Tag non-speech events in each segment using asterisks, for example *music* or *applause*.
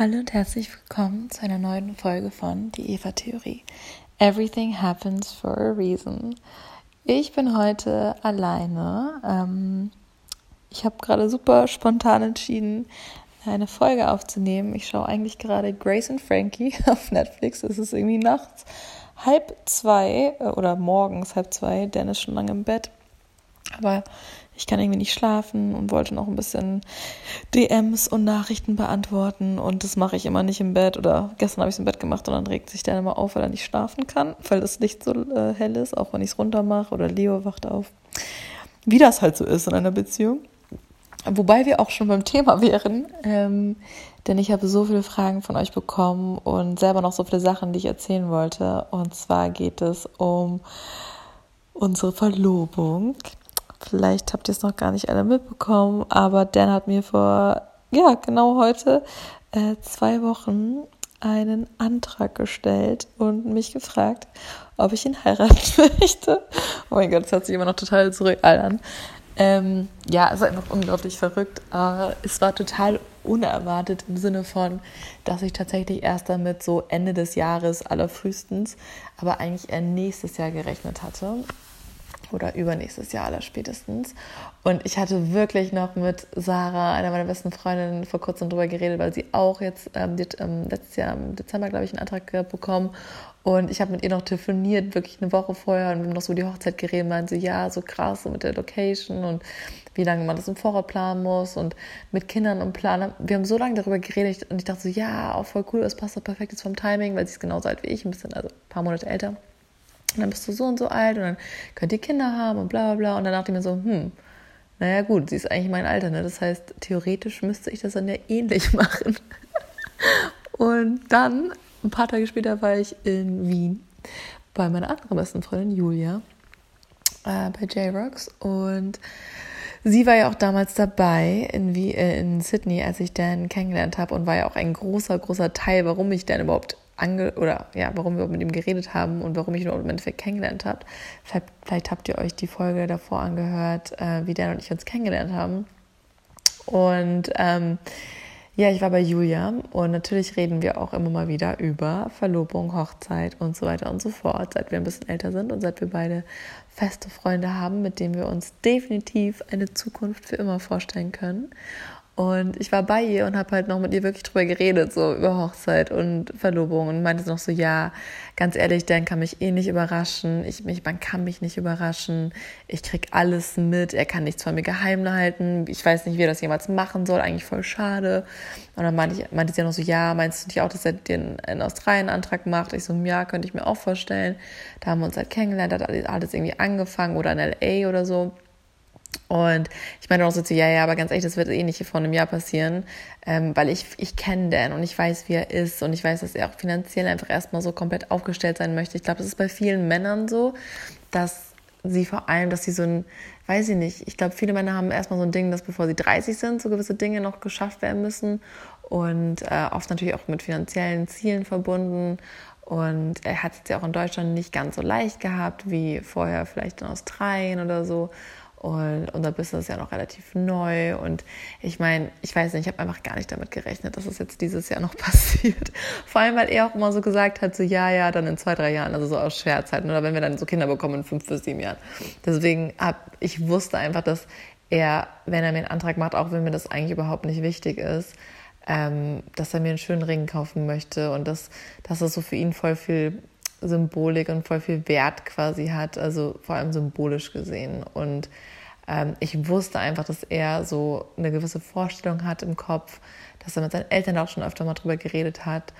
Hallo und herzlich willkommen zu einer neuen Folge von Die Eva-Theorie. Everything happens for a reason. Ich bin heute alleine. Ähm, ich habe gerade super spontan entschieden, eine Folge aufzunehmen. Ich schaue eigentlich gerade Grace und Frankie *laughs* auf Netflix. Es ist irgendwie nachts halb zwei äh, oder morgens halb zwei. Dennis ist schon lange im Bett. Aber ich kann irgendwie nicht schlafen und wollte noch ein bisschen DMs und Nachrichten beantworten. Und das mache ich immer nicht im Bett. Oder gestern habe ich es im Bett gemacht und dann regt sich der immer auf, weil er nicht schlafen kann, weil das Licht so äh, hell ist, auch wenn ich es runter mache. Oder Leo wacht auf. Wie das halt so ist in einer Beziehung. Wobei wir auch schon beim Thema wären. Ähm, denn ich habe so viele Fragen von euch bekommen und selber noch so viele Sachen, die ich erzählen wollte. Und zwar geht es um unsere Verlobung. Vielleicht habt ihr es noch gar nicht alle mitbekommen, aber Dan hat mir vor, ja, genau heute, äh, zwei Wochen einen Antrag gestellt und mich gefragt, ob ich ihn heiraten *laughs* möchte. Oh mein Gott, das hört sich immer noch total zurück an. Ähm, ja, es ist einfach unglaublich verrückt. Aber es war total unerwartet im Sinne von, dass ich tatsächlich erst damit so Ende des Jahres allerfrühestens, aber eigentlich eher nächstes Jahr gerechnet hatte oder übernächstes Jahr aller spätestens. Und ich hatte wirklich noch mit Sarah, einer meiner besten Freundinnen, vor kurzem drüber geredet, weil sie auch jetzt ähm, die, ähm, letztes Jahr im Dezember, glaube ich, einen Antrag bekommen. Und ich habe mit ihr noch telefoniert, wirklich eine Woche vorher, und wir haben noch so die Hochzeit geredet, meinte sie, ja, so krass, so mit der Location und wie lange man das im Vorrat planen muss und mit Kindern und Planen. Wir haben so lange darüber geredet und ich dachte so, ja, auch voll cool, es passt doch perfekt jetzt vom Timing, weil sie ist genauso alt wie ich, ein bisschen, also ein paar Monate älter. Und dann bist du so und so alt und dann könnt ihr Kinder haben und bla bla bla. Und dann dachte ich mir so, hm, naja gut, sie ist eigentlich mein Alter, ne? Das heißt, theoretisch müsste ich das dann ja ähnlich *laughs* machen. und dann, ein paar Tage später, war ich in Wien bei meiner anderen besten Freundin Julia, äh, bei J-Rocks. Und sie war ja auch damals dabei in, Wie äh, in Sydney, als ich Dan kennengelernt habe und war ja auch ein großer, großer Teil, warum ich Dan überhaupt ange oder ja, warum wir mit ihm geredet haben und warum ich ihn im Endeffekt kennengelernt habe. Vielleicht, vielleicht, habt ihr euch die Folge davor angehört, äh, wie Dan und ich uns kennengelernt haben. Und ähm, ja, ich war bei Julia und natürlich reden wir auch immer mal wieder über Verlobung, Hochzeit und so weiter und so fort, seit wir ein bisschen älter sind und seit wir beide feste Freunde haben, mit denen wir uns definitiv eine Zukunft für immer vorstellen können. Und ich war bei ihr und habe halt noch mit ihr wirklich drüber geredet, so über Hochzeit und Verlobung und meinte noch so, ja, ganz ehrlich, Dan kann mich eh nicht überraschen. Ich, mich, man kann mich nicht überraschen. Ich krieg alles mit. Er kann nichts von mir geheim halten. Ich weiß nicht, wie er das jemals machen soll. Eigentlich voll schade. Und dann meinte, ich, meinte sie noch so, ja, meinst du nicht auch, dass er den in Australien Antrag macht? Ich so, ja, könnte ich mir auch vorstellen. Da haben wir uns halt kennengelernt, hat alles irgendwie angefangen oder in L.A. oder so. Und ich meine auch so zu, ja, ja, aber ganz ehrlich, das wird eh nicht vor einem Jahr passieren, ähm, weil ich, ich kenne Dan und ich weiß, wie er ist und ich weiß, dass er auch finanziell einfach erstmal so komplett aufgestellt sein möchte. Ich glaube, das ist bei vielen Männern so, dass sie vor allem, dass sie so ein, weiß ich nicht, ich glaube, viele Männer haben erstmal so ein Ding, dass bevor sie 30 sind, so gewisse Dinge noch geschafft werden müssen und äh, oft natürlich auch mit finanziellen Zielen verbunden. Und er hat es ja auch in Deutschland nicht ganz so leicht gehabt wie vorher vielleicht in Australien oder so. Und unser Business ist ja noch relativ neu. Und ich meine, ich weiß nicht, ich habe einfach gar nicht damit gerechnet, dass es jetzt dieses Jahr noch *laughs* passiert. Vor allem, weil er auch immer so gesagt hat, so ja, ja, dann in zwei, drei Jahren, also so aus Scherzzeiten oder wenn wir dann so Kinder bekommen in fünf bis sieben Jahren. Deswegen hab ich wusste einfach, dass er, wenn er mir einen Antrag macht, auch wenn mir das eigentlich überhaupt nicht wichtig ist, ähm, dass er mir einen schönen Ring kaufen möchte und dass, dass das so für ihn voll viel Symbolik und voll viel Wert quasi hat, also vor allem symbolisch gesehen. Und ähm, ich wusste einfach, dass er so eine gewisse Vorstellung hat im Kopf, dass er mit seinen Eltern auch schon öfter mal drüber geredet hat.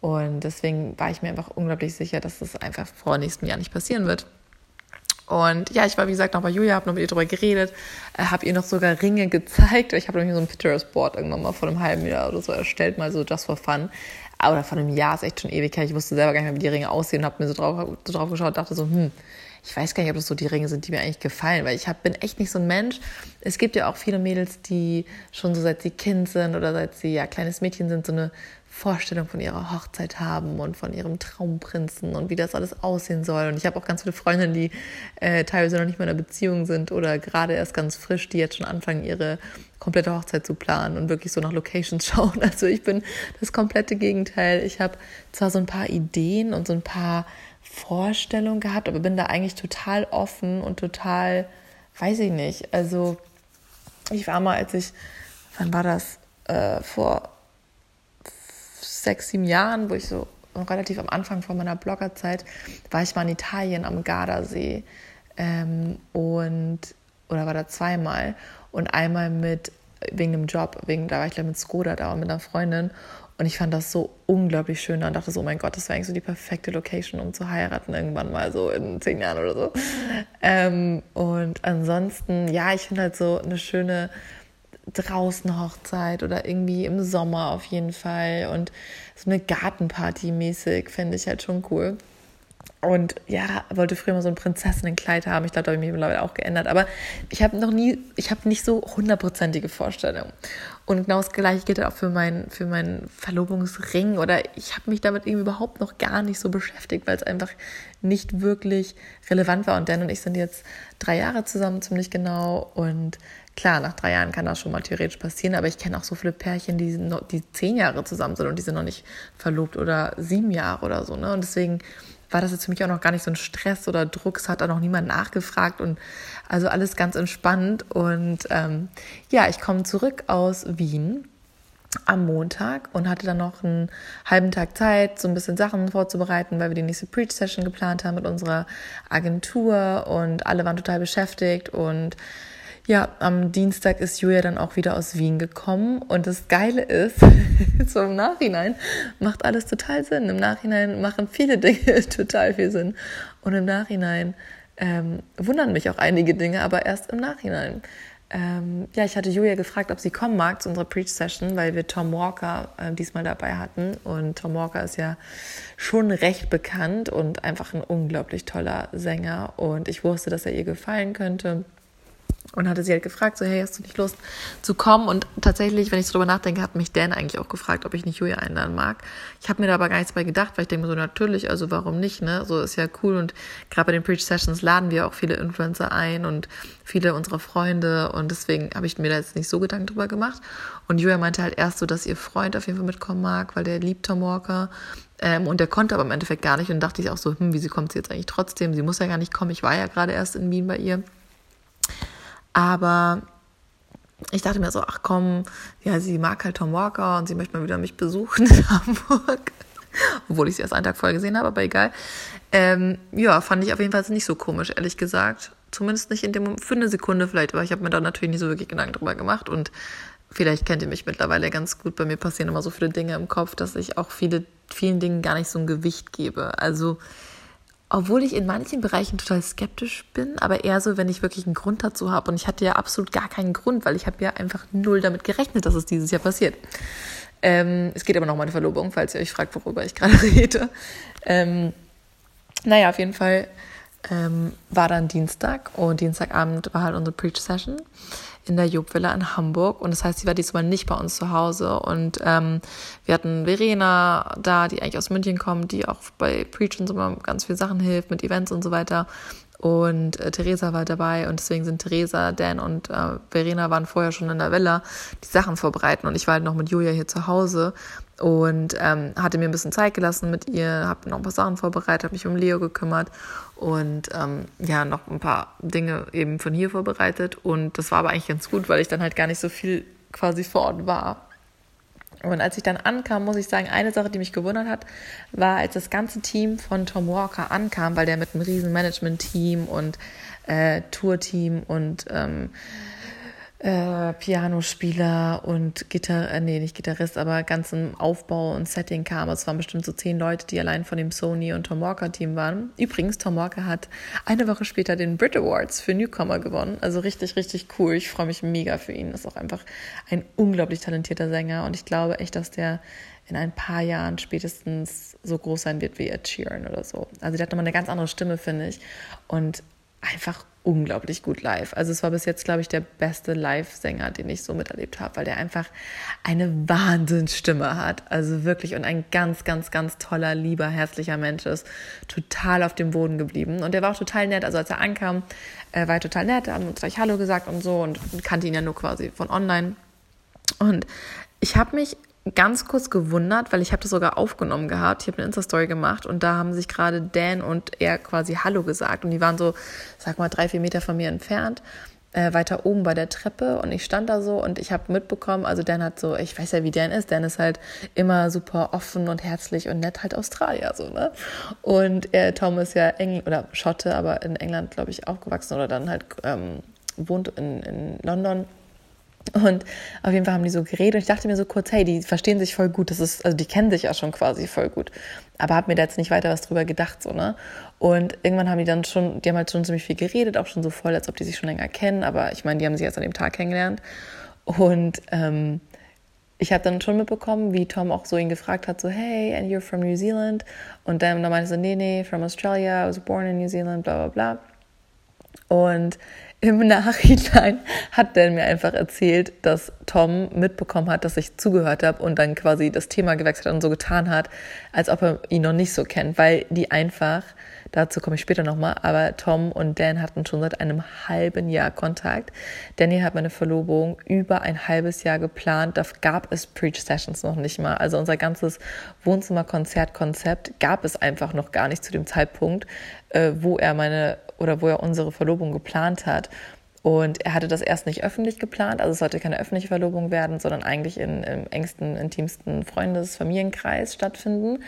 Und deswegen war ich mir einfach unglaublich sicher, dass das einfach vor nächstem Jahr nicht passieren wird. Und ja, ich war wie gesagt noch bei Julia, habe noch mit ihr drüber geredet, äh, habe ihr noch sogar Ringe gezeigt. Ich habe nämlich so ein Pinterest-Board irgendwann mal vor einem halben Jahr oder so erstellt, mal so just for fun oder vor einem Jahr ist echt schon ewig her. Ich wusste selber gar nicht mehr, wie die Ringe aussehen und habe mir so drauf, so drauf geschaut und dachte so, hm, ich weiß gar nicht, ob das so die Ringe sind, die mir eigentlich gefallen, weil ich hab, bin echt nicht so ein Mensch. Es gibt ja auch viele Mädels, die schon so seit sie Kind sind oder seit sie ja kleines Mädchen sind, so eine Vorstellung von ihrer Hochzeit haben und von ihrem Traumprinzen und wie das alles aussehen soll. Und ich habe auch ganz viele Freundinnen, die äh, teilweise noch nicht mal in einer Beziehung sind oder gerade erst ganz frisch, die jetzt schon anfangen, ihre komplette Hochzeit zu planen und wirklich so nach Locations *laughs* schauen. Also ich bin das komplette Gegenteil. Ich habe zwar so ein paar Ideen und so ein paar Vorstellungen gehabt, aber bin da eigentlich total offen und total, weiß ich nicht. Also ich war mal, als ich, wann war das? Äh, vor sechs, sieben Jahren, wo ich so relativ am Anfang von meiner Bloggerzeit, war ich mal in Italien am Gardasee ähm, und oder war da zweimal und einmal mit wegen dem Job, wegen da war ich mit Skoda da und mit einer Freundin und ich fand das so unglaublich schön und dachte so, oh mein Gott, das wäre eigentlich so die perfekte Location, um zu heiraten, irgendwann mal so in zehn Jahren oder so. Ähm, und ansonsten, ja, ich finde halt so eine schöne draußen Hochzeit oder irgendwie im Sommer auf jeden Fall und so eine Gartenparty mäßig finde ich halt schon cool. Und ja, wollte früher mal so ein Prinzessinnenkleid haben. Ich glaube, da habe ich mich mittlerweile auch geändert. Aber ich habe noch nie, ich habe nicht so hundertprozentige Vorstellungen. Und genau das Gleiche gilt auch für, mein, für meinen Verlobungsring. Oder ich habe mich damit irgendwie überhaupt noch gar nicht so beschäftigt, weil es einfach nicht wirklich relevant war. Und Dan und ich sind jetzt drei Jahre zusammen, ziemlich genau. Und klar, nach drei Jahren kann das schon mal theoretisch passieren. Aber ich kenne auch so viele Pärchen, die, noch, die zehn Jahre zusammen sind und die sind noch nicht verlobt oder sieben Jahre oder so. Ne? Und deswegen war das jetzt für mich auch noch gar nicht so ein Stress oder Druck. Es hat auch noch niemand nachgefragt und also alles ganz entspannt. Und ähm, ja, ich komme zurück aus Wien am Montag und hatte dann noch einen halben Tag Zeit, so ein bisschen Sachen vorzubereiten, weil wir die nächste Preach-Session geplant haben mit unserer Agentur und alle waren total beschäftigt und ja, am Dienstag ist Julia dann auch wieder aus Wien gekommen und das Geile ist, *laughs* so im Nachhinein macht alles total Sinn. Im Nachhinein machen viele Dinge *laughs* total viel Sinn und im Nachhinein ähm, wundern mich auch einige Dinge, aber erst im Nachhinein. Ähm, ja, ich hatte Julia gefragt, ob sie kommen mag zu unserer Preach-Session, weil wir Tom Walker äh, diesmal dabei hatten. Und Tom Walker ist ja schon recht bekannt und einfach ein unglaublich toller Sänger. Und ich wusste, dass er ihr gefallen könnte und hatte sie halt gefragt, so, hey, hast du nicht Lust zu kommen? Und tatsächlich, wenn ich so drüber nachdenke, hat mich Dan eigentlich auch gefragt, ob ich nicht Julia einladen mag. Ich habe mir da aber gar nichts bei gedacht, weil ich denke mir so, natürlich, also warum nicht, ne? So ist ja cool und gerade bei den Preach Sessions laden wir auch viele Influencer ein und viele unserer Freunde und deswegen habe ich mir da jetzt nicht so Gedanken drüber gemacht. Und Julia meinte halt erst so, dass ihr Freund auf jeden Fall mitkommen mag, weil der liebt Tom Walker. Ähm, und der konnte aber im Endeffekt gar nicht und dachte ich auch so, hm, wie kommt sie jetzt eigentlich trotzdem? Sie muss ja gar nicht kommen. Ich war ja gerade erst in Wien bei ihr. Aber ich dachte mir so, ach komm, ja, sie mag halt Tom Walker und sie möchte mal wieder mich besuchen in *laughs* Hamburg. Obwohl ich sie erst einen Tag vorher gesehen habe, aber egal. Ähm, ja, fand ich auf jeden Fall nicht so komisch, ehrlich gesagt. Zumindest nicht in dem für eine Sekunde vielleicht, aber ich habe mir da natürlich nicht so wirklich Gedanken drüber gemacht und vielleicht kennt ihr mich mittlerweile ganz gut. Bei mir passieren immer so viele Dinge im Kopf, dass ich auch viele, vielen Dingen gar nicht so ein Gewicht gebe. Also obwohl ich in manchen Bereichen total skeptisch bin, aber eher so, wenn ich wirklich einen Grund dazu habe. Und ich hatte ja absolut gar keinen Grund, weil ich habe ja einfach null damit gerechnet, dass es dieses Jahr passiert. Ähm, es geht aber noch um meine Verlobung, falls ihr euch fragt, worüber ich gerade *laughs* rede. Ähm, naja, auf jeden Fall ähm, war dann Dienstag und Dienstagabend war halt unsere Preach-Session in der Jobvilla in Hamburg. Und das heißt, sie war diesmal nicht bei uns zu Hause. Und ähm, wir hatten Verena da, die eigentlich aus München kommt, die auch bei Preach und so mal ganz viele Sachen hilft, mit Events und so weiter. Und äh, Theresa war dabei und deswegen sind Theresa, Dan und äh, Verena waren vorher schon in der Villa die Sachen vorbereiten und ich war halt noch mit Julia hier zu Hause und ähm, hatte mir ein bisschen Zeit gelassen mit ihr, habe noch ein paar Sachen vorbereitet, habe mich um Leo gekümmert und ähm, ja, noch ein paar Dinge eben von hier vorbereitet. Und das war aber eigentlich ganz gut, weil ich dann halt gar nicht so viel quasi vor Ort war. Und als ich dann ankam, muss ich sagen, eine Sache, die mich gewundert hat, war, als das ganze Team von Tom Walker ankam, weil der mit einem riesen Management-Team und äh, Tour-Team und ähm, äh, Pianospieler und Gitarre, äh, nee, nicht Gitarrist, aber ganzen Aufbau und Setting kam. Es waren bestimmt so zehn Leute, die allein von dem Sony und Tom Walker Team waren. Übrigens, Tom Walker hat eine Woche später den Brit Awards für Newcomer gewonnen. Also richtig, richtig cool. Ich freue mich mega für ihn. Ist auch einfach ein unglaublich talentierter Sänger und ich glaube echt, dass der in ein paar Jahren spätestens so groß sein wird wie Ed Sheeran oder so. Also der hat nochmal eine ganz andere Stimme, finde ich. Und einfach unglaublich gut live. Also es war bis jetzt, glaube ich, der beste Live-Sänger, den ich so miterlebt habe, weil der einfach eine Wahnsinnsstimme hat. Also wirklich und ein ganz, ganz, ganz toller, lieber, herzlicher Mensch ist. Total auf dem Boden geblieben. Und der war auch total nett. Also als er ankam, äh, war er total nett, haben uns gleich Hallo gesagt und so und kannte ihn ja nur quasi von online. Und ich habe mich ganz kurz gewundert, weil ich habe das sogar aufgenommen gehabt. Ich habe eine Insta-Story gemacht und da haben sich gerade Dan und er quasi Hallo gesagt und die waren so, sag mal, drei, vier Meter von mir entfernt, äh, weiter oben bei der Treppe und ich stand da so und ich habe mitbekommen, also Dan hat so, ich weiß ja, wie Dan ist, Dan ist halt immer super offen und herzlich und nett, halt Australier so, ne? Und er, Tom ist ja Engl oder Schotte, aber in England, glaube ich, aufgewachsen oder dann halt ähm, wohnt in, in London und auf jeden Fall haben die so geredet und ich dachte mir so kurz, hey, die verstehen sich voll gut, das ist, also die kennen sich ja schon quasi voll gut. Aber habe mir da jetzt nicht weiter was drüber gedacht, so, ne? Und irgendwann haben die dann schon, die haben halt schon ziemlich viel geredet, auch schon so voll, als ob die sich schon länger kennen, aber ich meine, die haben sich jetzt an dem Tag kennengelernt. Und ähm, ich habe dann schon mitbekommen, wie Tom auch so ihn gefragt hat, so, hey, and you're from New Zealand? Und dann, dann meinte er so, nee, nee, from Australia, I was born in New Zealand, bla bla bla. Und im Nachhinein hat Dan mir einfach erzählt, dass Tom mitbekommen hat, dass ich zugehört habe und dann quasi das Thema gewechselt hat und so getan hat, als ob er ihn noch nicht so kennt, weil die einfach, dazu komme ich später nochmal, aber Tom und Dan hatten schon seit einem halben Jahr Kontakt. Danny hat meine Verlobung über ein halbes Jahr geplant, da gab es Preach Sessions noch nicht mal. Also unser ganzes Wohnzimmer-Konzert-Konzept gab es einfach noch gar nicht zu dem Zeitpunkt, äh, wo er meine oder wo er unsere Verlobung geplant hat. Und er hatte das erst nicht öffentlich geplant, also es sollte keine öffentliche Verlobung werden, sondern eigentlich in, im engsten, intimsten Freundes-, Familienkreis stattfinden.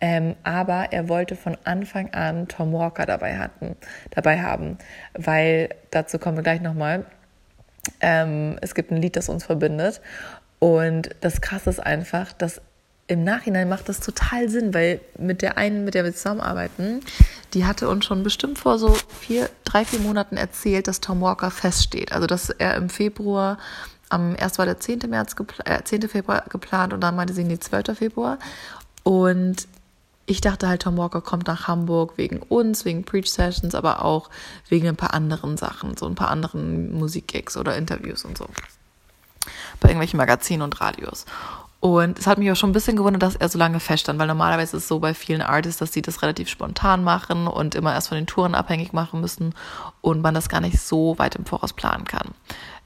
Ähm, aber er wollte von Anfang an Tom Walker dabei, hatten, dabei haben, weil dazu kommen wir gleich nochmal. Ähm, es gibt ein Lied, das uns verbindet. Und das Krasse ist einfach, dass im Nachhinein macht das total Sinn, weil mit der einen, mit der wir zusammenarbeiten, die hatte uns schon bestimmt vor so vier, drei, vier Monaten erzählt, dass Tom Walker feststeht. Also, dass er im Februar, am, erst war der 10. März, äh, 10. Februar geplant und dann meinte sie, nee, 12. Februar. Und ich dachte halt, Tom Walker kommt nach Hamburg wegen uns, wegen Preach Sessions, aber auch wegen ein paar anderen Sachen, so ein paar anderen Musikgigs oder Interviews und so. Bei irgendwelchen Magazinen und Radios. Und es hat mich auch schon ein bisschen gewundert, dass er so lange feststand, weil normalerweise ist es so bei vielen Artists, dass sie das relativ spontan machen und immer erst von den Touren abhängig machen müssen und man das gar nicht so weit im Voraus planen kann.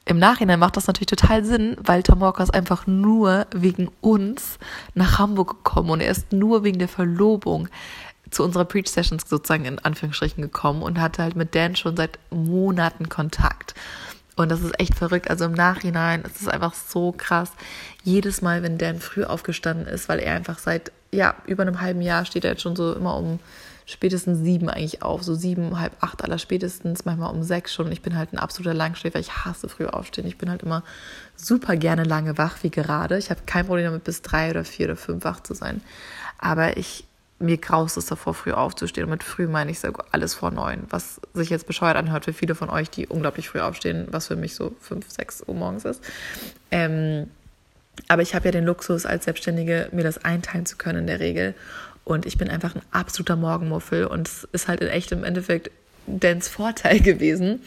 Im Nachhinein macht das natürlich total Sinn, weil Tom Walker ist einfach nur wegen uns nach Hamburg gekommen und er ist nur wegen der Verlobung zu unserer Preach Sessions sozusagen in Anführungsstrichen gekommen und hatte halt mit Dan schon seit Monaten Kontakt. Und das ist echt verrückt. Also im Nachhinein ist es einfach so krass. Jedes Mal, wenn Dan früh aufgestanden ist, weil er einfach seit ja, über einem halben Jahr steht er jetzt schon so immer um spätestens sieben eigentlich auf, so sieben, halb acht aller spätestens, manchmal um sechs schon. Ich bin halt ein absoluter Langschläfer. Ich hasse früh aufstehen. Ich bin halt immer super gerne lange wach, wie gerade. Ich habe kein Problem damit, bis drei oder vier oder fünf wach zu sein. Aber ich mir graust es davor, früh aufzustehen. Und mit früh meine ich alles vor neun, was sich jetzt bescheuert anhört für viele von euch, die unglaublich früh aufstehen, was für mich so fünf, sechs Uhr morgens ist. Ähm, aber ich habe ja den Luxus, als Selbstständige mir das einteilen zu können in der Regel. Und ich bin einfach ein absoluter Morgenmuffel und es ist halt in echt im Endeffekt Dans Vorteil gewesen,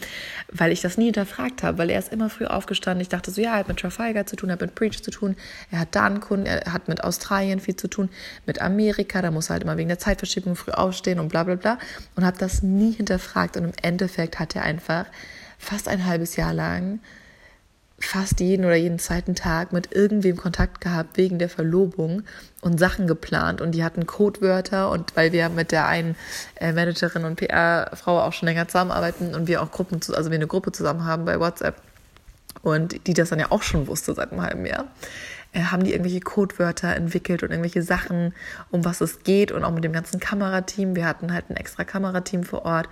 weil ich das nie hinterfragt habe, weil er ist immer früh aufgestanden. Ich dachte so, ja, er hat mit Trafalgar zu tun, er hat mit Preach zu tun, er hat da einen Kunden, er hat mit Australien viel zu tun, mit Amerika, da muss er halt immer wegen der Zeitverschiebung früh aufstehen und bla bla bla und habe das nie hinterfragt und im Endeffekt hat er einfach fast ein halbes Jahr lang fast jeden oder jeden zweiten Tag mit irgendwem Kontakt gehabt wegen der Verlobung und Sachen geplant und die hatten Codewörter und weil wir mit der einen äh, Managerin und PR-Frau auch schon länger zusammenarbeiten und wir auch Gruppen, also wir eine Gruppe zusammen haben bei WhatsApp und die das dann ja auch schon wusste seit einem halben Jahr, äh, haben die irgendwelche Codewörter entwickelt und irgendwelche Sachen, um was es geht und auch mit dem ganzen Kamerateam. Wir hatten halt ein extra Kamerateam vor Ort,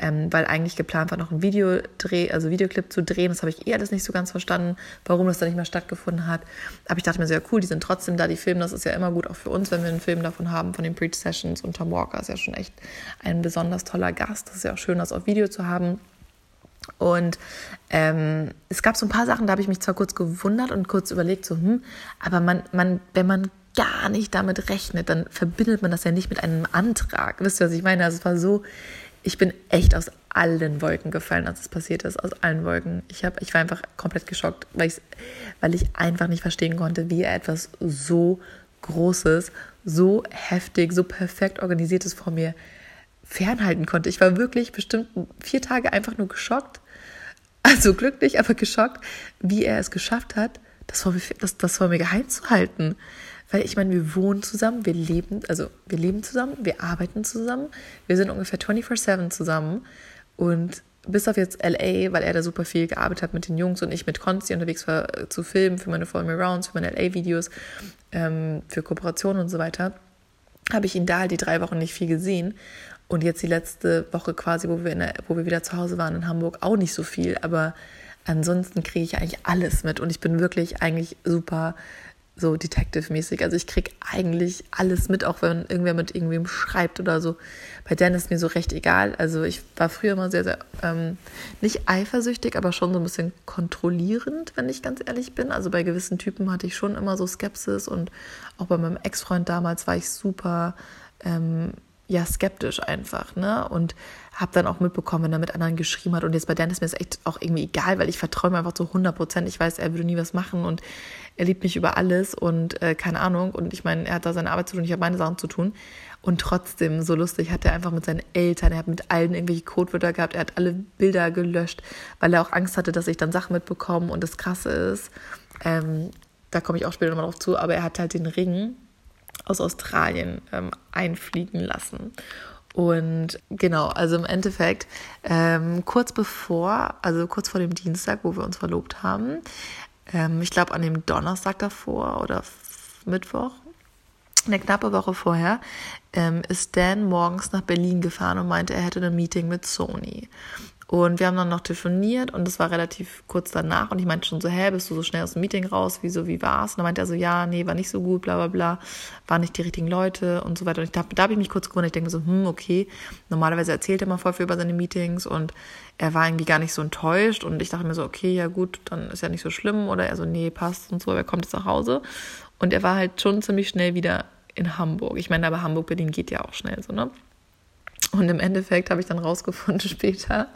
ähm, weil eigentlich geplant war, noch ein Videodreh, also Videoclip zu drehen. Das habe ich eh alles nicht so ganz verstanden, warum das da nicht mehr stattgefunden hat. Aber ich dachte mir so, ja cool, die sind trotzdem da, die filmen, das ist ja immer gut auch für uns, wenn wir einen Film davon haben, von den Preach Sessions. Und Tom Walker ist ja schon echt ein besonders toller Gast. Das ist ja auch schön, das auf Video zu haben. Und ähm, es gab so ein paar Sachen, da habe ich mich zwar kurz gewundert und kurz überlegt, so, hm, aber man, man, wenn man gar nicht damit rechnet, dann verbindet man das ja nicht mit einem Antrag. Wisst ihr, was ich meine? Also es war so ich bin echt aus allen Wolken gefallen, als es passiert ist, aus allen Wolken. Ich, hab, ich war einfach komplett geschockt, weil, weil ich einfach nicht verstehen konnte, wie er etwas so Großes, so heftig, so perfekt organisiertes vor mir fernhalten konnte. Ich war wirklich bestimmt vier Tage einfach nur geschockt, also glücklich, aber geschockt, wie er es geschafft hat, das vor mir, das, das vor mir geheim zu halten. Weil ich meine, wir wohnen zusammen, wir leben, also wir leben zusammen, wir arbeiten zusammen, wir sind ungefähr 24-7 zusammen. Und bis auf jetzt LA, weil er da super viel gearbeitet hat mit den Jungs und ich mit Consti unterwegs war äh, zu filmen für meine Follow Me Rounds, für meine LA-Videos, ähm, für Kooperationen und so weiter, habe ich ihn da halt die drei Wochen nicht viel gesehen. Und jetzt die letzte Woche quasi, wo wir, der, wo wir wieder zu Hause waren in Hamburg, auch nicht so viel. Aber ansonsten kriege ich eigentlich alles mit und ich bin wirklich eigentlich super so Detective-mäßig. Also ich kriege eigentlich alles mit, auch wenn irgendwer mit irgendwem schreibt oder so. Bei Dan ist mir so recht egal. Also ich war früher immer sehr, sehr ähm, nicht eifersüchtig, aber schon so ein bisschen kontrollierend, wenn ich ganz ehrlich bin. Also bei gewissen Typen hatte ich schon immer so Skepsis und auch bei meinem Ex-Freund damals war ich super ähm, ja skeptisch einfach, ne? Und habe dann auch mitbekommen, wenn er mit anderen geschrieben hat. Und jetzt bei Dan ist mir das echt auch irgendwie egal, weil ich vertraue mir einfach zu 100 Prozent. Ich weiß, er würde nie was machen und er liebt mich über alles und äh, keine Ahnung. Und ich meine, er hat da seine Arbeit zu tun, ich habe meine Sachen zu tun. Und trotzdem, so lustig, hat er einfach mit seinen Eltern, er hat mit allen irgendwelche Codewörter gehabt, er hat alle Bilder gelöscht, weil er auch Angst hatte, dass ich dann Sachen mitbekomme. Und das Krasse ist, ähm, da komme ich auch später nochmal drauf zu, aber er hat halt den Ring aus Australien ähm, einfliegen lassen. Und genau, also im Endeffekt, ähm, kurz bevor, also kurz vor dem Dienstag, wo wir uns verlobt haben, ähm, ich glaube an dem Donnerstag davor oder Mittwoch, eine knappe Woche vorher, ähm, ist Dan morgens nach Berlin gefahren und meinte, er hätte ein Meeting mit Sony. Und wir haben dann noch telefoniert und das war relativ kurz danach. Und ich meinte schon so, hä, bist du so schnell aus dem Meeting raus? Wieso, wie war's? Und dann meinte er so, ja, nee, war nicht so gut, bla bla bla, waren nicht die richtigen Leute und so weiter. Und ich, da, da habe ich mich kurz gewundert. Ich denke so, hm, okay. Normalerweise erzählt er mal voll viel über seine Meetings und er war irgendwie gar nicht so enttäuscht. Und ich dachte mir so, okay, ja gut, dann ist ja nicht so schlimm. Oder er so, nee, passt und so, aber er kommt jetzt nach Hause. Und er war halt schon ziemlich schnell wieder in Hamburg. Ich meine, aber Hamburg-Berlin geht ja auch schnell so, ne? Und im Endeffekt habe ich dann rausgefunden *laughs* später,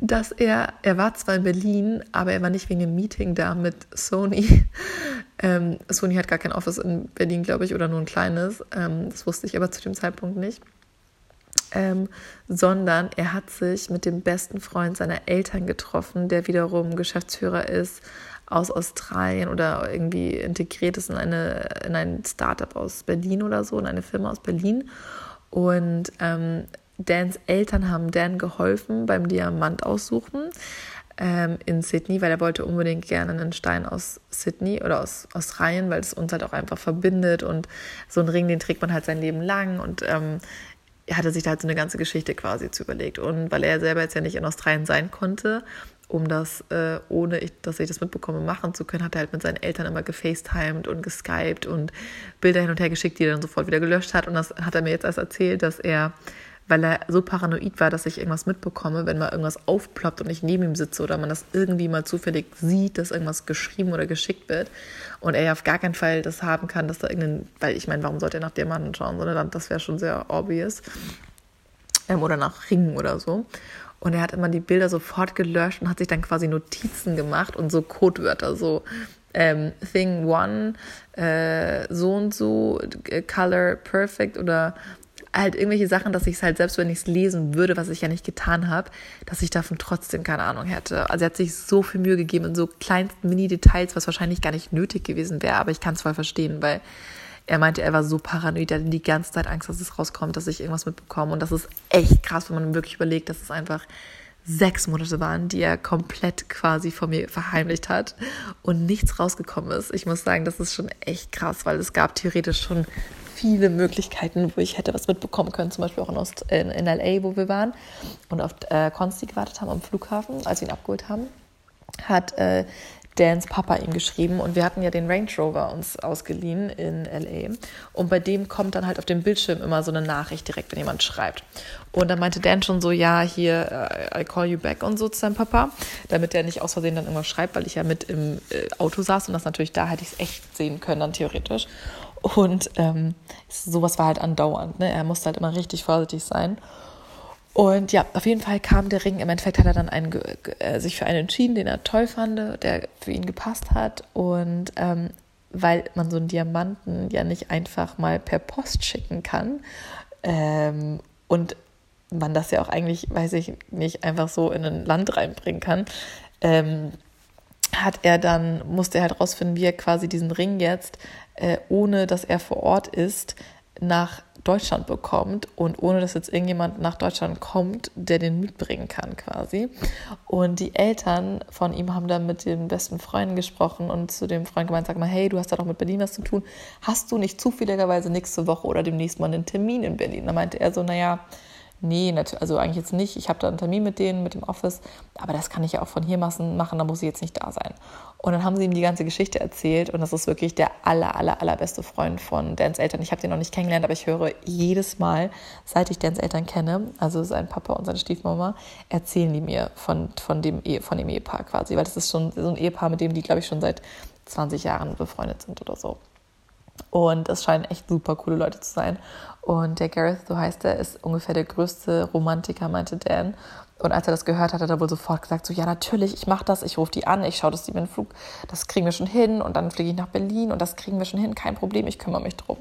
dass er, er war zwar in Berlin, aber er war nicht wegen dem Meeting da mit Sony. *laughs* Ähm, Sony hat gar kein Office in Berlin, glaube ich, oder nur ein kleines. Ähm, das wusste ich aber zu dem Zeitpunkt nicht. Ähm, sondern er hat sich mit dem besten Freund seiner Eltern getroffen, der wiederum Geschäftsführer ist aus Australien oder irgendwie integriert ist in, eine, in ein Startup aus Berlin oder so, in eine Firma aus Berlin. Und ähm, Dans Eltern haben Dan geholfen beim Diamant aussuchen ähm, in Sydney, weil er wollte unbedingt gerne einen Stein aus Sydney oder aus Australien, weil es uns halt auch einfach verbindet und so einen Ring, den trägt man halt sein Leben lang und ähm, er hatte sich da halt so eine ganze Geschichte quasi zu überlegt. Und weil er selber jetzt ja nicht in Australien sein konnte, um das, äh, ohne ich, dass ich das mitbekomme, machen zu können, hat er halt mit seinen Eltern immer gefacetimed und geskypt und Bilder hin und her geschickt, die er dann sofort wieder gelöscht hat. Und das hat er mir jetzt erst erzählt, dass er, weil er so paranoid war, dass ich irgendwas mitbekomme, wenn mal irgendwas aufploppt und ich neben ihm sitze oder man das irgendwie mal zufällig sieht, dass irgendwas geschrieben oder geschickt wird und er ja auf gar keinen Fall das haben kann, dass da irgendein, weil ich meine, warum sollte er nach Diamanten schauen, sondern das wäre schon sehr obvious. Ähm, oder nach Ringen oder so. Und er hat immer die Bilder sofort gelöscht und hat sich dann quasi Notizen gemacht und so Codewörter, so ähm, Thing One, äh, so und so, äh, Color Perfect oder halt irgendwelche Sachen, dass ich es halt selbst, wenn ich es lesen würde, was ich ja nicht getan habe, dass ich davon trotzdem keine Ahnung hätte. Also er hat sich so viel Mühe gegeben in so kleinsten Mini-Details, was wahrscheinlich gar nicht nötig gewesen wäre, aber ich kann es voll verstehen, weil er meinte, er war so paranoid, er hatte die ganze Zeit Angst, dass es rauskommt, dass ich irgendwas mitbekomme. Und das ist echt krass, wenn man wirklich überlegt, dass es einfach sechs Monate waren, die er komplett quasi vor mir verheimlicht hat und nichts rausgekommen ist. Ich muss sagen, das ist schon echt krass, weil es gab theoretisch schon viele Möglichkeiten, wo ich hätte was mitbekommen können, zum Beispiel auch in, Ost, in, in LA, wo wir waren und auf äh, Consti gewartet haben am Flughafen, als wir ihn abgeholt haben, hat äh, Dans Papa ihm geschrieben und wir hatten ja den Range Rover uns ausgeliehen in LA und bei dem kommt dann halt auf dem Bildschirm immer so eine Nachricht direkt, wenn jemand schreibt. Und dann meinte Dan schon so, ja, hier, uh, I call you back und so zu seinem Papa, damit er nicht aus Versehen dann irgendwas schreibt, weil ich ja mit im äh, Auto saß und das natürlich, da hätte ich es echt sehen können dann theoretisch. Und ähm, sowas war halt andauernd, ne? er musste halt immer richtig vorsichtig sein. Und ja, auf jeden Fall kam der Ring. Im Endeffekt hat er dann einen, äh, sich für einen entschieden, den er toll fand, der für ihn gepasst hat. Und ähm, weil man so einen Diamanten ja nicht einfach mal per Post schicken kann ähm, und man das ja auch eigentlich, weiß ich nicht, einfach so in ein Land reinbringen kann, ähm, hat er dann, musste er halt rausfinden, wie er quasi diesen Ring jetzt, äh, ohne dass er vor Ort ist, nach Deutschland bekommt und ohne dass jetzt irgendjemand nach Deutschland kommt, der den mitbringen kann quasi. Und die Eltern von ihm haben dann mit den besten Freunden gesprochen und zu dem Freund gemeint, sag mal, hey, du hast da doch mit Berlin was zu tun. Hast du nicht zufälligerweise nächste Woche oder demnächst mal einen Termin in Berlin? Da meinte er so, naja, Nee, also eigentlich jetzt nicht. Ich habe da einen Termin mit denen, mit dem Office, aber das kann ich ja auch von hier machen, da muss ich jetzt nicht da sein. Und dann haben sie ihm die ganze Geschichte erzählt und das ist wirklich der aller, aller, allerbeste Freund von Dans Eltern. Ich habe den noch nicht kennengelernt, aber ich höre jedes Mal, seit ich Dans Eltern kenne, also sein Papa und seine Stiefmama, erzählen die mir von, von, dem, von dem Ehepaar quasi, weil das ist schon so ein Ehepaar, mit dem die, glaube ich, schon seit 20 Jahren befreundet sind oder so. Und es scheinen echt super coole Leute zu sein. Und der Gareth, so heißt er, ist ungefähr der größte Romantiker, meinte Dan. Und als er das gehört hat, hat er wohl sofort gesagt, so ja natürlich, ich mache das, ich rufe die an, ich schaue, dass die mir einen Flug, das kriegen wir schon hin und dann fliege ich nach Berlin und das kriegen wir schon hin, kein Problem, ich kümmere mich drum.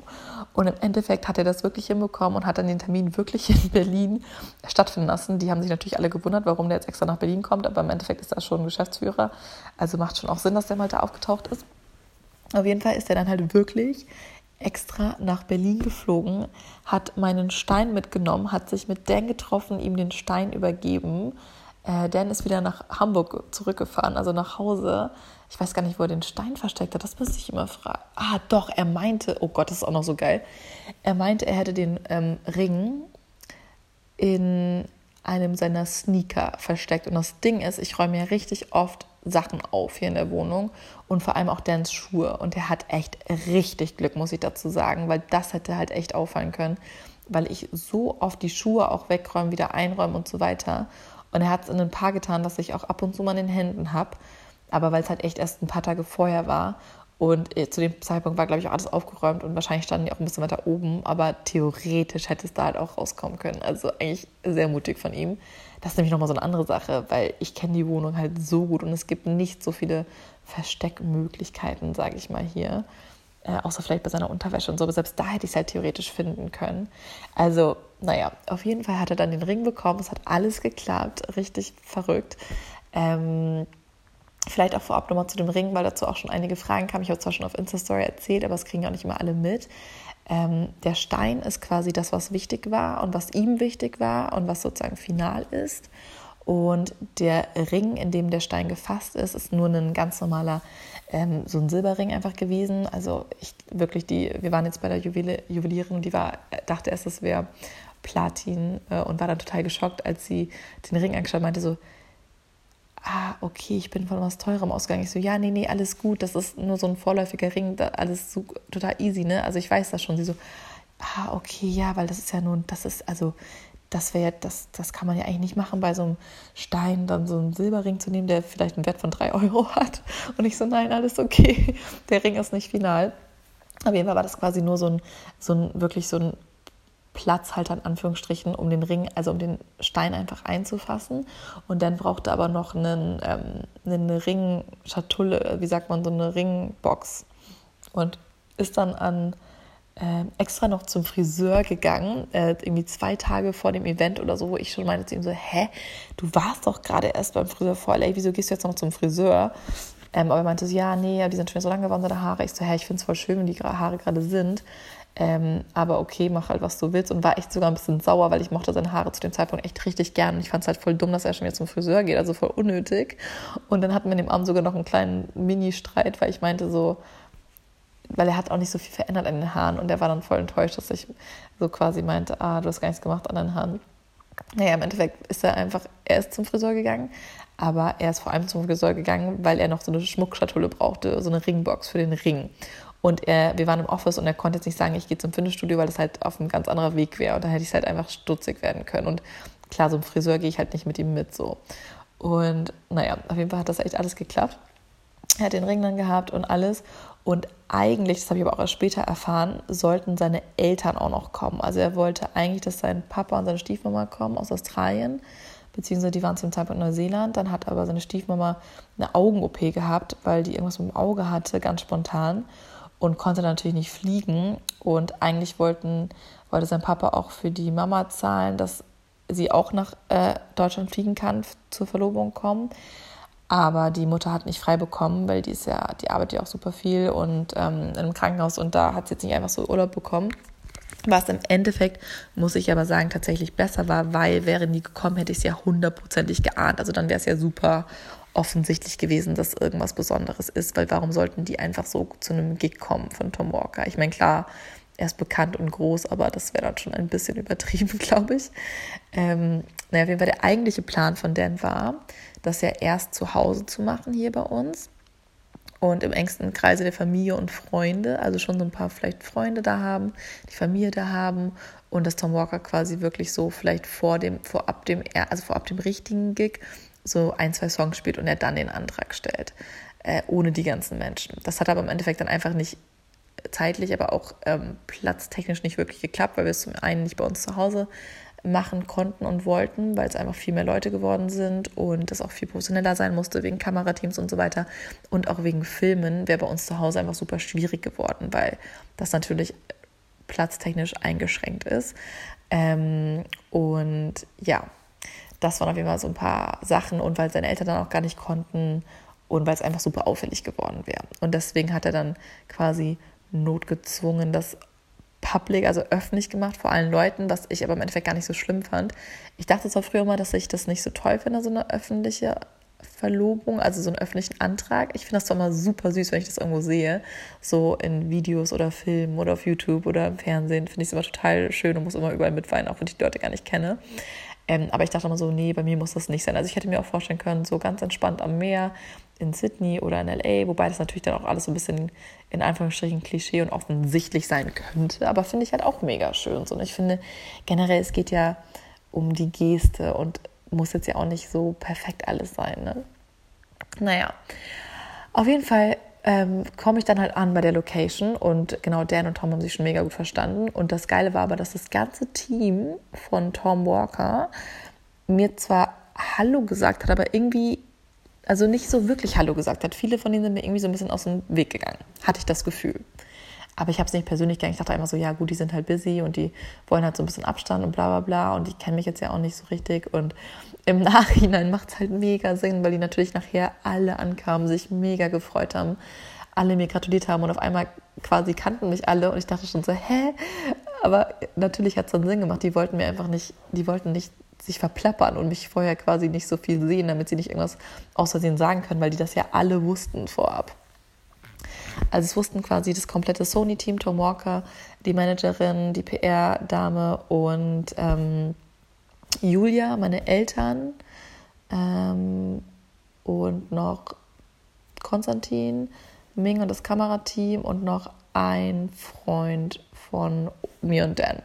Und im Endeffekt hat er das wirklich hinbekommen und hat dann den Termin wirklich in Berlin stattfinden lassen. Die haben sich natürlich alle gewundert, warum der jetzt extra nach Berlin kommt, aber im Endeffekt ist er schon Geschäftsführer, also macht schon auch Sinn, dass der mal da aufgetaucht ist. Auf jeden Fall ist er dann halt wirklich extra nach Berlin geflogen, hat meinen Stein mitgenommen, hat sich mit Dan getroffen, ihm den Stein übergeben. Äh, Dan ist wieder nach Hamburg zurückgefahren, also nach Hause. Ich weiß gar nicht, wo er den Stein versteckt hat, das müsste ich immer fragen. Ah, doch, er meinte, oh Gott, das ist auch noch so geil. Er meinte, er hätte den ähm, Ring in einem seiner Sneaker versteckt. Und das Ding ist, ich räume ja richtig oft Sachen auf hier in der Wohnung und vor allem auch Dans Schuhe. Und er hat echt richtig Glück, muss ich dazu sagen, weil das hätte halt echt auffallen können, weil ich so oft die Schuhe auch wegräume, wieder einräume und so weiter. Und er hat es in ein paar getan, dass ich auch ab und zu mal in den Händen habe. Aber weil es halt echt erst ein paar Tage vorher war und äh, zu dem Zeitpunkt war, glaube ich, auch alles aufgeräumt und wahrscheinlich standen die auch ein bisschen weiter oben, aber theoretisch hätte es da halt auch rauskommen können. Also eigentlich sehr mutig von ihm. Das ist nämlich nochmal so eine andere Sache, weil ich kenne die Wohnung halt so gut und es gibt nicht so viele Versteckmöglichkeiten, sage ich mal hier. Äh, außer vielleicht bei seiner Unterwäsche und so, aber selbst da hätte ich es halt theoretisch finden können. Also, naja, auf jeden Fall hat er dann den Ring bekommen, es hat alles geklappt, richtig verrückt. Ähm, Vielleicht auch vorab nochmal zu dem Ring, weil dazu auch schon einige Fragen kamen. Ich habe zwar schon auf Insta-Story erzählt, aber es kriegen auch nicht immer alle mit. Ähm, der Stein ist quasi das, was wichtig war und was ihm wichtig war und was sozusagen final ist. Und der Ring, in dem der Stein gefasst ist, ist nur ein ganz normaler, ähm, so ein Silberring einfach gewesen. Also ich wirklich die, wir waren jetzt bei der Juwel Juwelierin, die war, dachte erst, es wäre Platin äh, und war dann total geschockt, als sie den Ring angeschaut meinte so, ah, okay, ich bin von was Teurem ausgegangen. Ich so, ja, nee, nee, alles gut, das ist nur so ein vorläufiger Ring, alles so, total easy, ne? Also ich weiß das schon. Sie so, ah, okay, ja, weil das ist ja nun, das ist, also, das wäre das, das kann man ja eigentlich nicht machen, bei so einem Stein dann so einen Silberring zu nehmen, der vielleicht einen Wert von drei *laughs* Euro hat. Und ich so, nein, alles okay, der Ring ist nicht final. Auf jeden Fall war das quasi nur so ein, so ein wirklich so ein Platzhalter in Anführungsstrichen, um den Ring, also um den Stein einfach einzufassen. Und dann brauchte aber noch einen, ähm, eine Ringschatulle, wie sagt man, so eine Ringbox. Und ist dann an äh, extra noch zum Friseur gegangen, äh, irgendwie zwei Tage vor dem Event oder so, wo ich schon meinte zu ihm so, hä, du warst doch gerade erst beim Friseur vor LA, wieso gehst du jetzt noch zum Friseur? Ähm, aber er meinte so, ja, nee, die sind schon so lang geworden, seine Haare. Ich so, hä, ich finde es voll schön, wenn die Haare gerade sind. Ähm, aber okay, mach halt, was du willst. Und war echt sogar ein bisschen sauer, weil ich mochte seine Haare zu dem Zeitpunkt echt richtig gern. Und ich fand es halt voll dumm, dass er schon wieder zum Friseur geht, also voll unnötig. Und dann hatten wir in dem Abend sogar noch einen kleinen Mini-Streit, weil ich meinte so, weil er hat auch nicht so viel verändert an den Haaren. Und er war dann voll enttäuscht, dass ich so quasi meinte, ah, du hast gar nichts gemacht an deinen Haaren. Naja, im Endeffekt ist er einfach, er ist zum Friseur gegangen, aber er ist vor allem zum Friseur gegangen, weil er noch so eine Schmuckschatulle brauchte, so eine Ringbox für den Ring. Und er, wir waren im Office und er konnte jetzt nicht sagen, ich gehe zum Fitnessstudio, weil das halt auf ein ganz anderer Weg wäre. Und da hätte ich halt einfach stutzig werden können. Und klar, so im Friseur gehe ich halt nicht mit ihm mit so. Und naja, auf jeden Fall hat das echt alles geklappt. Er hat den Ring dann gehabt und alles. Und eigentlich, das habe ich aber auch erst später erfahren, sollten seine Eltern auch noch kommen. Also er wollte eigentlich, dass sein Papa und seine Stiefmama kommen aus Australien, beziehungsweise die waren zum Zeitpunkt in Neuseeland. Dann hat aber seine Stiefmama eine Augen-OP gehabt, weil die irgendwas mit dem Auge hatte, ganz spontan und konnte natürlich nicht fliegen. Und eigentlich wollten, wollte sein Papa auch für die Mama zahlen, dass sie auch nach äh, Deutschland fliegen kann, zur Verlobung kommen. Aber die Mutter hat nicht frei bekommen, weil die ist ja, die arbeitet ja auch super viel und ähm, einem Krankenhaus und da hat sie jetzt nicht einfach so Urlaub bekommen. Was im Endeffekt, muss ich aber sagen, tatsächlich besser war, weil wären die gekommen, hätte ich es ja hundertprozentig geahnt. Also dann wäre es ja super offensichtlich gewesen, dass irgendwas Besonderes ist, weil warum sollten die einfach so zu einem Gig kommen von Tom Walker? Ich meine, klar, er ist bekannt und groß, aber das wäre dann schon ein bisschen *laughs* übertrieben, glaube ich. Ähm, naja, jeden Fall der eigentliche Plan von Dan war, das ja erst zu Hause zu machen hier bei uns und im engsten Kreise der Familie und Freunde, also schon so ein paar vielleicht Freunde da haben, die Familie da haben und dass Tom Walker quasi wirklich so vielleicht vor dem, vorab dem, also vorab dem richtigen Gig so ein, zwei Songs spielt und er dann den Antrag stellt, äh, ohne die ganzen Menschen. Das hat aber im Endeffekt dann einfach nicht zeitlich, aber auch ähm, platztechnisch nicht wirklich geklappt, weil wir es zum einen nicht bei uns zu Hause machen konnten und wollten, weil es einfach viel mehr Leute geworden sind und das auch viel professioneller sein musste wegen Kamerateams und so weiter und auch wegen Filmen wäre bei uns zu Hause einfach super schwierig geworden, weil das natürlich platztechnisch eingeschränkt ist. Ähm, und ja, das waren auf jeden Fall so ein paar Sachen und weil seine Eltern dann auch gar nicht konnten und weil es einfach super auffällig geworden wäre. Und deswegen hat er dann quasi notgezwungen das public, also öffentlich gemacht vor allen Leuten, was ich aber im Endeffekt gar nicht so schlimm fand. Ich dachte zwar früher mal, dass ich das nicht so toll finde, so eine öffentliche Verlobung, also so einen öffentlichen Antrag. Ich finde das zwar immer super süß, wenn ich das irgendwo sehe, so in Videos oder Filmen oder auf YouTube oder im Fernsehen, finde ich es immer total schön und muss immer überall mitweinen, auch wenn ich die Leute gar nicht kenne. Ähm, aber ich dachte immer so, nee, bei mir muss das nicht sein. Also ich hätte mir auch vorstellen können, so ganz entspannt am Meer in Sydney oder in LA, wobei das natürlich dann auch alles so ein bisschen in Anführungsstrichen Klischee und offensichtlich sein könnte, aber finde ich halt auch mega schön. Und ich finde generell, es geht ja um die Geste und muss jetzt ja auch nicht so perfekt alles sein. Ne? Naja, auf jeden Fall ähm, komme ich dann halt an bei der Location und genau Dan und Tom haben sich schon mega gut verstanden. Und das Geile war aber, dass das ganze Team von Tom Walker mir zwar Hallo gesagt hat, aber irgendwie also nicht so wirklich Hallo gesagt hat. Viele von denen sind mir irgendwie so ein bisschen aus dem Weg gegangen, hatte ich das Gefühl. Aber ich habe es nicht persönlich gegangen. Ich dachte einfach so, ja gut, die sind halt busy und die wollen halt so ein bisschen Abstand und bla bla bla und die kennen mich jetzt ja auch nicht so richtig. Und im *laughs* Nachhinein macht es halt mega Sinn, weil die natürlich nachher alle ankamen, sich mega gefreut haben, alle mir gratuliert haben und auf einmal quasi kannten mich alle und ich dachte schon so, hä? Aber natürlich hat es dann Sinn gemacht. Die wollten mir einfach nicht, die wollten nicht sich verplappern und mich vorher quasi nicht so viel sehen, damit sie nicht irgendwas aus Versehen sagen können, weil die das ja alle wussten vorab. Also es wussten quasi das komplette Sony-Team, Tom Walker, die Managerin, die PR-Dame und ähm, Julia, meine Eltern ähm, und noch Konstantin, Ming und das Kamerateam und noch ein Freund von mir und Dan.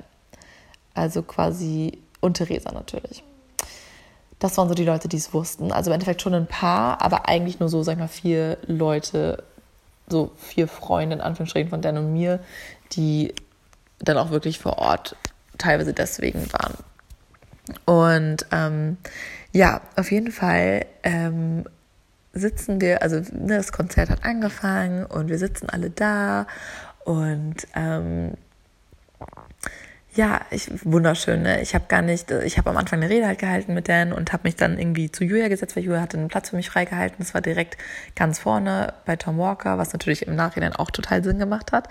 Also quasi und Theresa natürlich. Das waren so die Leute, die es wussten. Also im Endeffekt schon ein paar, aber eigentlich nur so, sag ich mal, vier Leute, so vier Freunde in Anführungsstrichen von Dan und mir, die dann auch wirklich vor Ort teilweise deswegen waren. Und ähm, ja, auf jeden Fall ähm, sitzen wir, also ne, das Konzert hat angefangen und wir sitzen alle da und ähm, ja, ich, wunderschön. Ne? Ich habe gar nicht, ich habe am Anfang eine Rede halt gehalten mit Dan und habe mich dann irgendwie zu Julia gesetzt, weil Julia hatte einen Platz für mich freigehalten. Das war direkt ganz vorne bei Tom Walker, was natürlich im Nachhinein auch total Sinn gemacht hat.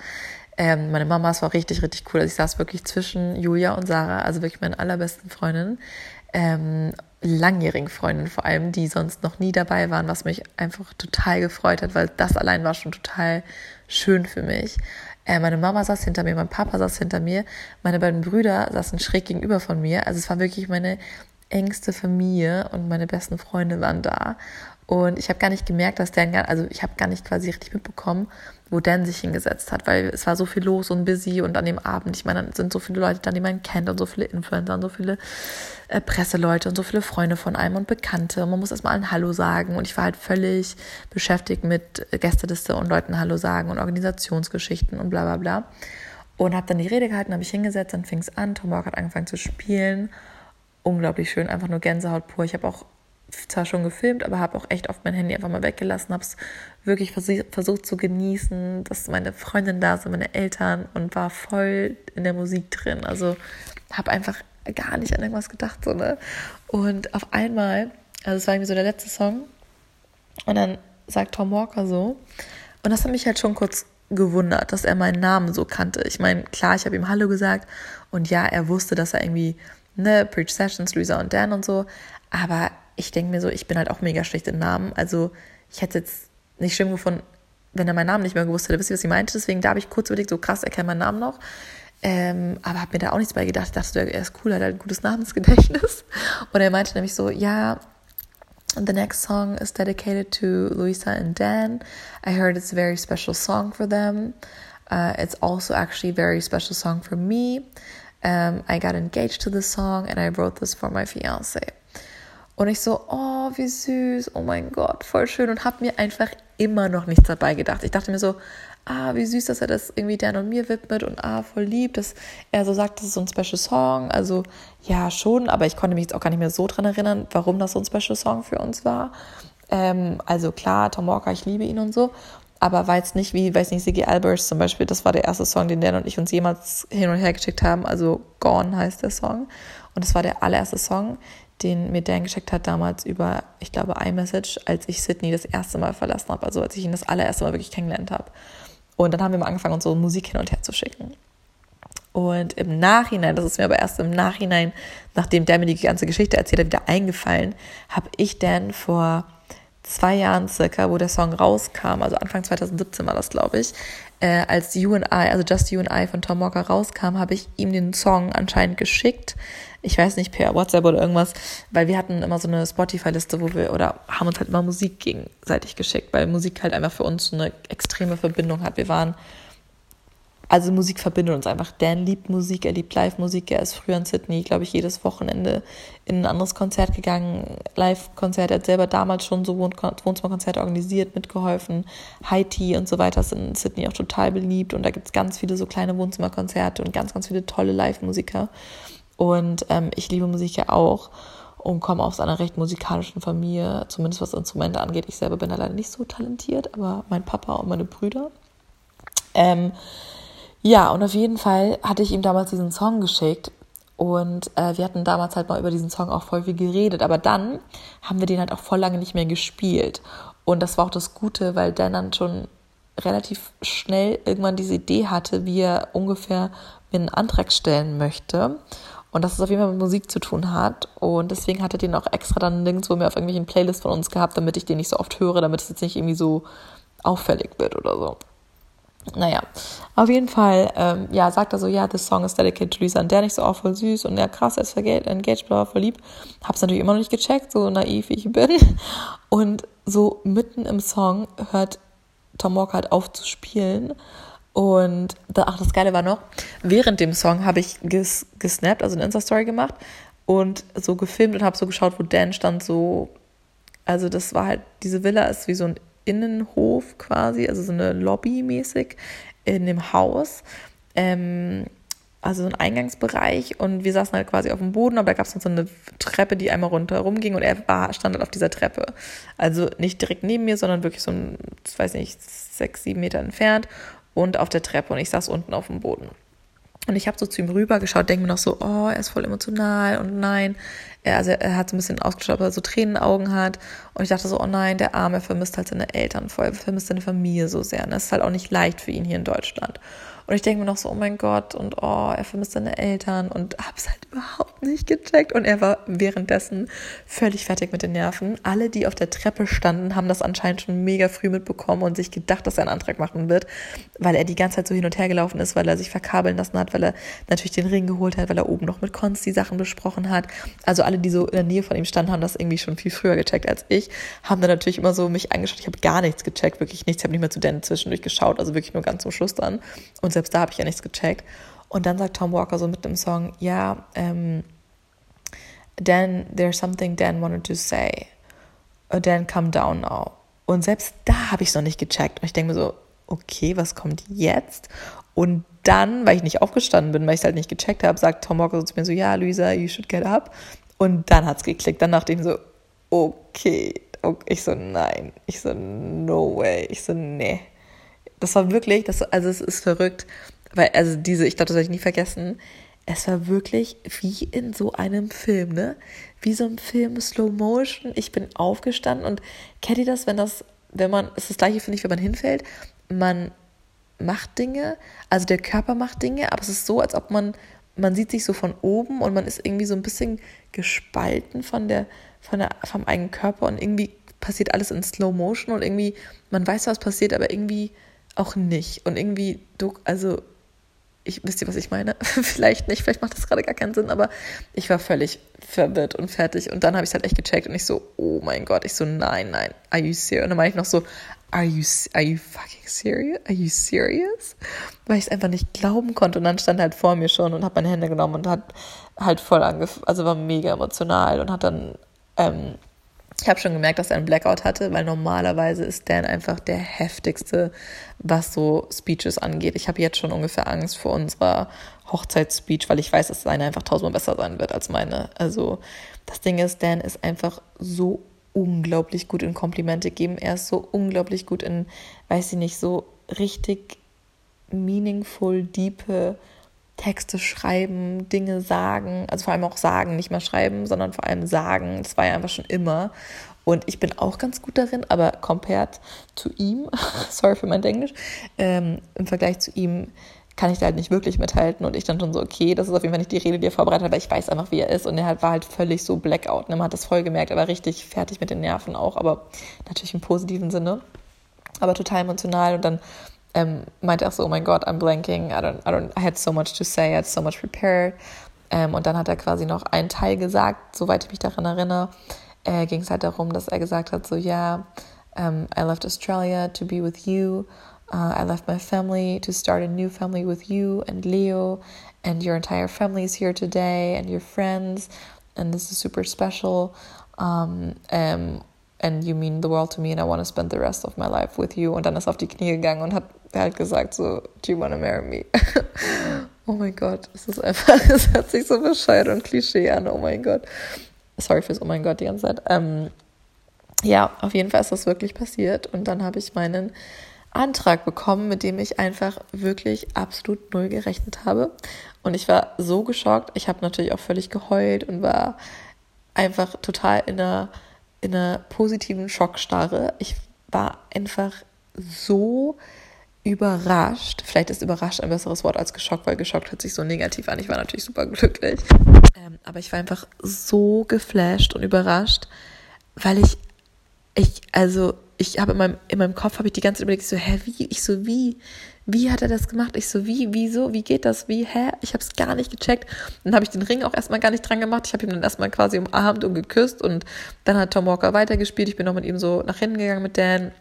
Ähm, meine Mama, es war richtig, richtig cool. Also ich saß wirklich zwischen Julia und Sarah, also wirklich meine allerbesten Freundinnen. Ähm, langjährigen Freundinnen vor allem, die sonst noch nie dabei waren, was mich einfach total gefreut hat, weil das allein war schon total schön für mich. Äh, meine Mama saß hinter mir, mein Papa saß hinter mir, meine beiden Brüder saßen schräg gegenüber von mir. Also es war wirklich meine engste Familie und meine besten Freunde waren da. Und ich habe gar nicht gemerkt, dass Dan, also ich habe gar nicht quasi richtig mitbekommen, wo Dan sich hingesetzt hat, weil es war so viel los und busy und an dem Abend, ich meine, dann sind so viele Leute da, die man kennt und so viele Influencer und so viele äh, Presseleute und so viele Freunde von einem und Bekannte. Und man muss erstmal ein Hallo sagen und ich war halt völlig beschäftigt mit Gästeliste und Leuten Hallo sagen und Organisationsgeschichten und bla bla bla. Und habe dann die Rede gehalten, habe ich hingesetzt, dann fing es an, Tom Walker hat angefangen zu spielen. Unglaublich schön, einfach nur Gänsehaut pur. Ich habe auch zwar schon gefilmt, aber habe auch echt oft mein Handy einfach mal weggelassen, habe es wirklich versucht zu genießen, dass meine Freundin da sind, meine Eltern und war voll in der Musik drin. Also habe einfach gar nicht an irgendwas gedacht. So, ne? Und auf einmal, also es war irgendwie so der letzte Song und dann sagt Tom Walker so und das hat mich halt schon kurz gewundert, dass er meinen Namen so kannte. Ich meine, klar, ich habe ihm Hallo gesagt und ja, er wusste, dass er irgendwie, ne, Preach Sessions, Luisa und Dan und so, aber ich denke mir so, ich bin halt auch mega schlecht in Namen. Also ich hätte jetzt nicht schlimm gefunden, wenn er meinen Namen nicht mehr gewusst hätte. Wisst ihr, was ich meinte? Deswegen da habe ich kurz überlegt, so krass, er kennt meinen Namen noch. Ähm, aber habe mir da auch nichts bei gedacht. Ich dachte, er ist cool, hat halt ein gutes Namensgedächtnis. *laughs* Und er meinte nämlich so, ja, the next song is dedicated to Luisa and Dan. I heard it's a very special song for them. Uh, it's also actually a very special song for me. Um, I got engaged to the song and I wrote this for my fiance. Und ich so, oh, wie süß, oh mein Gott, voll schön und habe mir einfach immer noch nichts dabei gedacht. Ich dachte mir so, ah, wie süß, dass er das irgendwie Dan und mir widmet und ah, voll lieb, dass er so sagt, das ist so ein Special Song. Also ja, schon, aber ich konnte mich jetzt auch gar nicht mehr so dran erinnern, warum das so ein Special Song für uns war. Ähm, also klar, Tom Walker, ich liebe ihn und so, aber war jetzt nicht wie, weiß nicht, Siggy Albers zum Beispiel, das war der erste Song, den Dan und ich uns jemals hin und her geschickt haben. Also Gone heißt der Song. Und das war der allererste Song, den mir Dan geschickt hat damals über, ich glaube, iMessage, als ich Sydney das erste Mal verlassen habe, also als ich ihn das allererste Mal wirklich kennengelernt habe. Und dann haben wir mal angefangen, uns so Musik hin und her zu schicken. Und im Nachhinein, das ist mir aber erst im Nachhinein, nachdem der mir die ganze Geschichte erzählt hat, wieder eingefallen, habe ich Dan vor zwei Jahren circa, wo der Song rauskam, also Anfang 2017 war das, glaube ich, äh, als You and I, also Just You and I von Tom Walker rauskam, habe ich ihm den Song anscheinend geschickt. Ich weiß nicht, per WhatsApp oder irgendwas, weil wir hatten immer so eine Spotify-Liste, wo wir, oder haben uns halt immer Musik gegenseitig geschickt, weil Musik halt einfach für uns eine extreme Verbindung hat. Wir waren also Musik verbindet uns einfach. Dan liebt Musik, er liebt Live-Musik. Er ist früher in Sydney, glaube ich, jedes Wochenende in ein anderes Konzert gegangen. Live-Konzert. Er hat selber damals schon so Wohnzimmerkonzerte organisiert, mitgeholfen. Tea und so weiter sind in Sydney auch total beliebt. Und da gibt es ganz viele so kleine Wohnzimmerkonzerte und ganz, ganz viele tolle Live-Musiker. Und ähm, ich liebe Musik ja auch und komme aus einer recht musikalischen Familie, zumindest was Instrumente angeht. Ich selber bin da leider nicht so talentiert, aber mein Papa und meine Brüder. Ähm, ja, und auf jeden Fall hatte ich ihm damals diesen Song geschickt und äh, wir hatten damals halt mal über diesen Song auch voll viel geredet, aber dann haben wir den halt auch voll lange nicht mehr gespielt. Und das war auch das Gute, weil Dan dann schon relativ schnell irgendwann diese Idee hatte, wie er ungefähr einen Antrag stellen möchte. Und dass es auf jeden Fall mit Musik zu tun hat. Und deswegen hat er den auch extra dann nirgendwo mehr auf irgendwelchen Playlists von uns gehabt, damit ich den nicht so oft höre, damit es jetzt nicht irgendwie so auffällig wird oder so. Naja, auf jeden Fall, ähm, ja, sagt er so, ja, this song is dedicated to Lisa und der nicht so, auch voll süß und ja, krass, er ist engaged, bla, voll lieb. Hab's natürlich immer noch nicht gecheckt, so naiv wie ich bin. Und so mitten im Song hört Tom Walker halt auf zu spielen und ach, das Geile war noch, während dem Song habe ich ges, gesnappt, also eine Insta-Story gemacht und so gefilmt und habe so geschaut, wo Dan stand, so, also das war halt, diese Villa ist wie so ein Innenhof quasi, also so eine Lobby mäßig in dem Haus. Ähm, also so ein Eingangsbereich und wir saßen halt quasi auf dem Boden, aber da gab es noch so eine Treppe, die einmal rundherum ging und er war, stand halt auf dieser Treppe. Also nicht direkt neben mir, sondern wirklich so ein, ich weiß nicht, sechs, sieben Meter entfernt und auf der Treppe und ich saß unten auf dem Boden. Und ich habe so zu ihm rübergeschaut, denke mir noch so, oh, er ist voll emotional und nein. Er, also er hat so ein bisschen ausgeschaut, weil er so Tränenaugen hat. Und ich dachte so, oh nein, der Arme, er vermisst halt seine Eltern voll, er vermisst seine Familie so sehr. Und das ist halt auch nicht leicht für ihn hier in Deutschland. Und ich denke mir noch so, oh mein Gott, und oh, er vermisst seine Eltern und hab's halt überhaupt nicht gecheckt. Und er war währenddessen völlig fertig mit den Nerven. Alle, die auf der Treppe standen, haben das anscheinend schon mega früh mitbekommen und sich gedacht, dass er einen Antrag machen wird, weil er die ganze Zeit so hin und her gelaufen ist, weil er sich verkabeln lassen hat, weil er natürlich den Ring geholt hat, weil er oben noch mit Konz die Sachen besprochen hat. Also alle, die so in der Nähe von ihm standen, haben das irgendwie schon viel früher gecheckt als ich, haben dann natürlich immer so mich angeschaut. Ich habe gar nichts gecheckt, wirklich nichts. Ich habe nicht mehr zu Dan zwischendurch geschaut, also wirklich nur ganz zum Schluss dann. Und selbst da habe ich ja nichts gecheckt. Und dann sagt Tom Walker so mit dem Song, ja, ähm, Dan, there's something Dan wanted to say. Uh, Dan, come down now. Und selbst da habe ich es noch nicht gecheckt. Und ich denke mir so, okay, was kommt jetzt? Und dann, weil ich nicht aufgestanden bin, weil ich es halt nicht gecheckt habe, sagt Tom Walker so zu mir so, ja, Luisa, you should get up. Und dann hat es geklickt. Dann dachte ich so, okay. Ich so, nein. Ich so, no way. Ich so, nee. Das war wirklich, das, also es ist verrückt, weil, also diese, ich glaube, das werde ich nie vergessen. Es war wirklich wie in so einem Film, ne? Wie so ein Film Slow Motion. Ich bin aufgestanden und kennt ihr das, wenn das, wenn man, es ist das gleiche, finde ich, wenn man hinfällt, man macht Dinge, also der Körper macht Dinge, aber es ist so, als ob man, man sieht sich so von oben und man ist irgendwie so ein bisschen gespalten von der, von der, vom eigenen Körper und irgendwie passiert alles in Slow Motion und irgendwie, man weiß, was passiert, aber irgendwie auch nicht. Und irgendwie, du, also, ich wisst ihr, was ich meine? *laughs* vielleicht nicht, vielleicht macht das gerade gar keinen Sinn, aber ich war völlig verwirrt und fertig. Und dann habe ich es halt echt gecheckt und ich so, oh mein Gott, ich so, nein, nein, are you serious? Und dann meine ich noch so, are you, are you fucking serious? Are you serious? Weil ich es einfach nicht glauben konnte. Und dann stand er halt vor mir schon und hat meine Hände genommen und hat halt voll angefangen, also war mega emotional und hat dann ähm, ich habe schon gemerkt, dass er einen Blackout hatte, weil normalerweise ist Dan einfach der heftigste, was so Speeches angeht. Ich habe jetzt schon ungefähr Angst vor unserer Hochzeitsspeech, weil ich weiß, dass seine einfach tausendmal besser sein wird als meine. Also das Ding ist, Dan ist einfach so unglaublich gut in Komplimente geben. Er ist so unglaublich gut in, weiß ich nicht, so richtig meaningful, diepe Texte schreiben, Dinge sagen, also vor allem auch sagen, nicht mehr schreiben, sondern vor allem sagen. Das war ja einfach schon immer. Und ich bin auch ganz gut darin, aber compared zu ihm, *laughs* sorry für mein Englisch, ähm, im Vergleich zu ihm kann ich da halt nicht wirklich mithalten. Und ich dann schon so, okay, das ist auf jeden Fall nicht die Rede, die er vorbereitet hat, weil ich weiß einfach, wie er ist. Und er halt war halt völlig so Blackout. Ne? Man hat das voll gemerkt, er war richtig fertig mit den Nerven auch, aber natürlich im positiven Sinne. Aber total emotional. Und dann ähm, meinte auch so, oh mein Gott, I'm blanking, I don't, I don't, I had so much to say, I had so much prepared. Ähm, und dann hat er quasi noch einen Teil gesagt, soweit ich mich daran erinnere, äh, ging es halt darum, dass er gesagt hat, so, ja, yeah, um, I left Australia to be with you. Uh, I left my family to start a new family with you and Leo, and your entire family is here today, and your friends, and this is super special. Um, um, and you mean the world to me, and I want to spend the rest of my life with you. Und dann ist er auf die Knie gegangen und hat halt gesagt so, do you want to marry me? *laughs* oh mein Gott, es ist einfach, *laughs* es hört sich so bescheuert und Klischee an, oh mein Gott. Sorry fürs Oh mein Gott die ganze Zeit. Ähm, ja, auf jeden Fall ist das wirklich passiert und dann habe ich meinen Antrag bekommen, mit dem ich einfach wirklich absolut null gerechnet habe. Und ich war so geschockt. Ich habe natürlich auch völlig geheult und war einfach total in einer, in einer positiven Schockstarre. Ich war einfach so überrascht. Vielleicht ist überrascht ein besseres Wort als geschockt, weil geschockt hört sich so negativ an. Ich war natürlich super glücklich. Ähm, aber ich war einfach so geflasht und überrascht, weil ich, ich, also ich habe in meinem, in meinem Kopf habe ich die ganze Zeit überlegt, so, hä, wie? Ich so, wie? Wie hat er das gemacht? Ich so, wie, wieso, wie geht das? Wie, hä? Ich habe es gar nicht gecheckt. Dann habe ich den Ring auch erstmal gar nicht dran gemacht. Ich habe ihn dann erstmal quasi umarmt und geküsst und dann hat Tom Walker weitergespielt. Ich bin noch mit ihm so nach hinten gegangen mit Dan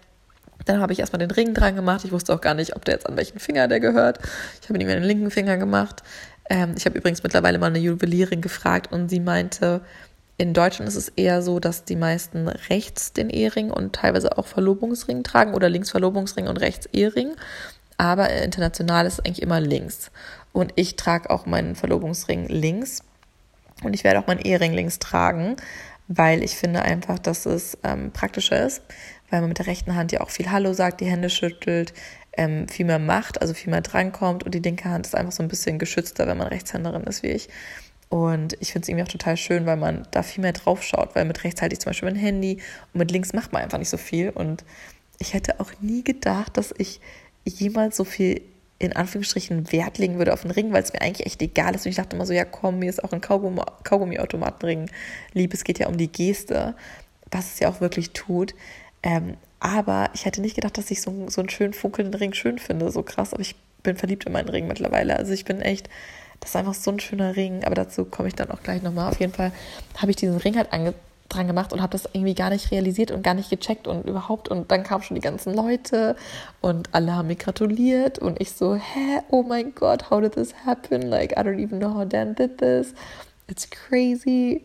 dann habe ich erstmal den Ring dran gemacht. Ich wusste auch gar nicht, ob der jetzt an welchen Finger der gehört. Ich habe ihn an den linken Finger gemacht. Ähm, ich habe übrigens mittlerweile mal eine Juwelierin gefragt und sie meinte, in Deutschland ist es eher so, dass die meisten rechts den Ehering und teilweise auch Verlobungsring tragen oder links Verlobungsring und rechts Ehering. Aber international ist es eigentlich immer links. Und ich trage auch meinen Verlobungsring links. Und ich werde auch meinen Ehering links tragen, weil ich finde einfach, dass es ähm, praktischer ist, weil man mit der rechten Hand ja auch viel Hallo sagt, die Hände schüttelt, ähm, viel mehr macht, also viel mehr drankommt und die linke Hand ist einfach so ein bisschen geschützter, wenn man Rechtshänderin ist wie ich. Und ich finde es irgendwie auch total schön, weil man da viel mehr drauf schaut, weil mit rechts halte ich zum Beispiel mein Handy und mit links macht man einfach nicht so viel. Und ich hätte auch nie gedacht, dass ich jemals so viel in Anführungsstrichen Wert legen würde auf den Ring, weil es mir eigentlich echt egal ist. Und ich dachte immer so, ja komm, mir ist auch ein Kaugummi-Automatenring lieb. Es geht ja um die Geste, was es ja auch wirklich tut. Ähm, aber ich hätte nicht gedacht, dass ich so, so einen schönen funkelnden Ring schön finde. So krass, aber ich bin verliebt in meinen Ring mittlerweile. Also ich bin echt, das ist einfach so ein schöner Ring. Aber dazu komme ich dann auch gleich nochmal. Auf jeden Fall habe ich diesen Ring halt ange dran gemacht und habe das irgendwie gar nicht realisiert und gar nicht gecheckt und überhaupt. Und dann kamen schon die ganzen Leute und alle haben mir gratuliert und ich so, hä, oh mein Gott, how did this happen? Like, I don't even know how Dan did this. It's crazy.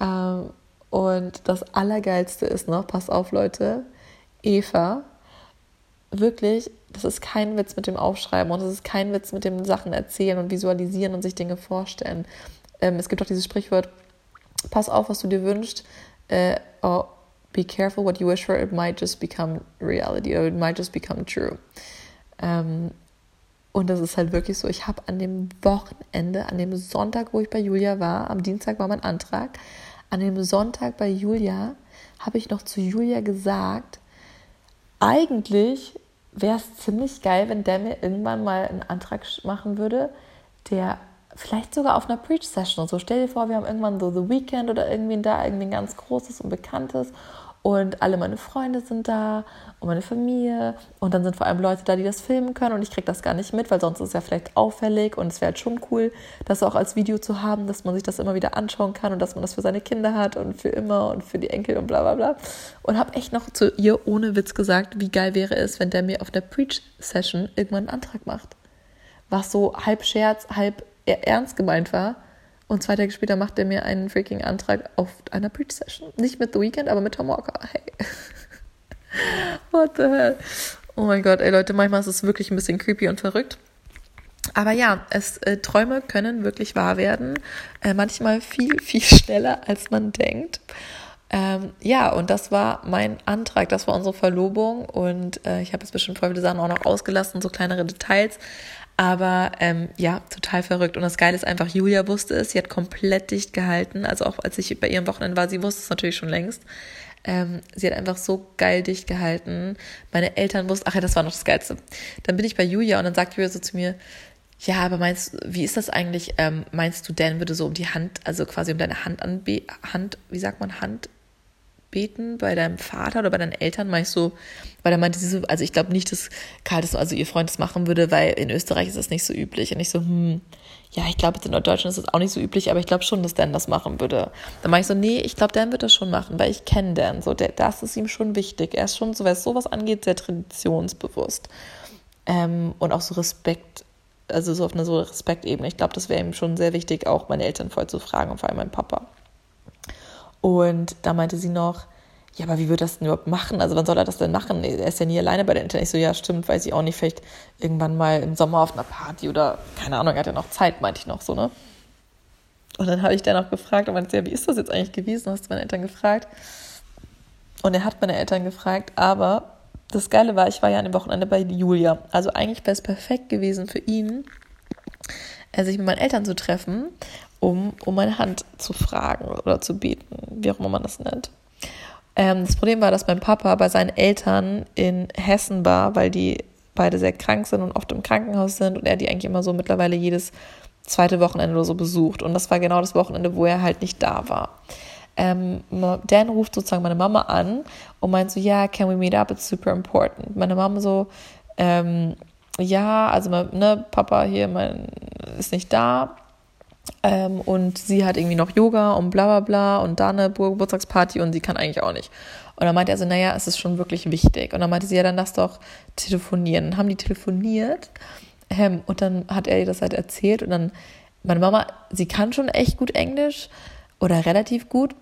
Um, und das Allergeilste ist noch, pass auf, Leute, Eva, wirklich, das ist kein Witz mit dem Aufschreiben und es ist kein Witz mit dem Sachen erzählen und visualisieren und sich Dinge vorstellen. Ähm, es gibt auch dieses Sprichwort, pass auf, was du dir wünschst. Äh, oh, be careful what you wish for, it might just become reality or it might just become true. Ähm, und das ist halt wirklich so, ich habe an dem Wochenende, an dem Sonntag, wo ich bei Julia war, am Dienstag war mein Antrag, an dem Sonntag bei Julia habe ich noch zu Julia gesagt, eigentlich wäre es ziemlich geil, wenn der mir irgendwann mal einen Antrag machen würde, der vielleicht sogar auf einer Preach-Session. So stell dir vor, wir haben irgendwann so The Weekend oder irgendwie da irgendwie ein ganz großes und bekanntes und alle meine Freunde sind da und meine Familie und dann sind vor allem Leute da, die das filmen können und ich kriege das gar nicht mit, weil sonst ist es ja vielleicht auffällig und es wäre halt schon cool, das auch als Video zu haben, dass man sich das immer wieder anschauen kann und dass man das für seine Kinder hat und für immer und für die Enkel und bla bla bla. Und habe echt noch zu ihr ohne Witz gesagt, wie geil wäre es, wenn der mir auf der Preach-Session irgendwann einen Antrag macht. Was so halb Scherz, halb ernst gemeint war. Und zwei Tage später macht er mir einen freaking Antrag auf einer Preach-Session. Nicht mit The Weeknd, aber mit Tom Walker. Hey. *laughs* What the hell? Oh mein Gott, ey Leute, manchmal ist es wirklich ein bisschen creepy und verrückt. Aber ja, es, äh, Träume können wirklich wahr werden. Äh, manchmal viel, viel *laughs* schneller, als man denkt. Ähm, ja, und das war mein Antrag, das war unsere Verlobung. Und äh, ich habe jetzt bestimmt voll viele Sachen auch noch ausgelassen, so kleinere Details. Aber ähm, ja, total verrückt. Und das Geile ist einfach, Julia wusste es, sie hat komplett dicht gehalten. Also auch als ich bei ihrem Wochenende war, sie wusste es natürlich schon längst. Ähm, sie hat einfach so geil dicht gehalten. Meine Eltern wussten, ach ja, das war noch das Geilste. Dann bin ich bei Julia und dann sagt Julia so zu mir, ja, aber meinst wie ist das eigentlich? Ähm, meinst du, Dan würde so um die Hand, also quasi um deine Hand anbe Hand, wie sagt man, Hand beten bei deinem Vater oder bei deinen Eltern? Meinst du, weil er meinte so, also ich glaube nicht, dass Karl das, also ihr Freund das machen würde, weil in Österreich ist das nicht so üblich. Und ich so, hm, ja, ich glaube, in Deutschland ist das auch nicht so üblich, aber ich glaube schon, dass Dan das machen würde. Dann meinte ich so, nee, ich glaube, Dan wird das schon machen, weil ich kenne Dan. So, der, das ist ihm schon wichtig. Er ist schon, so was sowas angeht, sehr traditionsbewusst. Ähm, und auch so Respekt, also so auf einer so Respektebene. Ich glaube, das wäre ihm schon sehr wichtig, auch meine Eltern voll zu fragen und vor allem mein Papa. Und da meinte sie noch, ja, aber wie wird das denn überhaupt machen? Also wann soll er das denn machen? Er ist ja nie alleine bei der Eltern. Ich so, ja, stimmt, weiß ich auch nicht, vielleicht irgendwann mal im Sommer auf einer Party oder keine Ahnung, er hat ja noch Zeit, meinte ich noch so, ne? Und dann habe ich dann auch gefragt und meinte, ja, wie ist das jetzt eigentlich gewesen? Hast du meine Eltern gefragt? Und er hat meine Eltern gefragt, aber das Geile war, ich war ja an dem Wochenende bei Julia. Also eigentlich wäre es perfekt gewesen für ihn, äh, sich mit meinen Eltern zu treffen, um um meine Hand zu fragen oder zu beten, wie auch immer man das nennt. Ähm, das Problem war, dass mein Papa bei seinen Eltern in Hessen war, weil die beide sehr krank sind und oft im Krankenhaus sind und er die eigentlich immer so mittlerweile jedes zweite Wochenende oder so besucht. Und das war genau das Wochenende, wo er halt nicht da war. Ähm, Dan ruft sozusagen meine Mama an und meint so, ja, yeah, can we meet up? It's super important. Meine Mama so, ähm, ja, also ne, Papa hier mein, ist nicht da. Ähm, und sie hat irgendwie noch Yoga und bla bla bla und da eine Geburtstagsparty und sie kann eigentlich auch nicht. Und dann meinte er so, naja, es ist schon wirklich wichtig. Und dann meinte sie, ja, dann lass doch telefonieren. Dann haben die telefoniert ähm, und dann hat er ihr das halt erzählt und dann, meine Mama, sie kann schon echt gut Englisch oder relativ gut,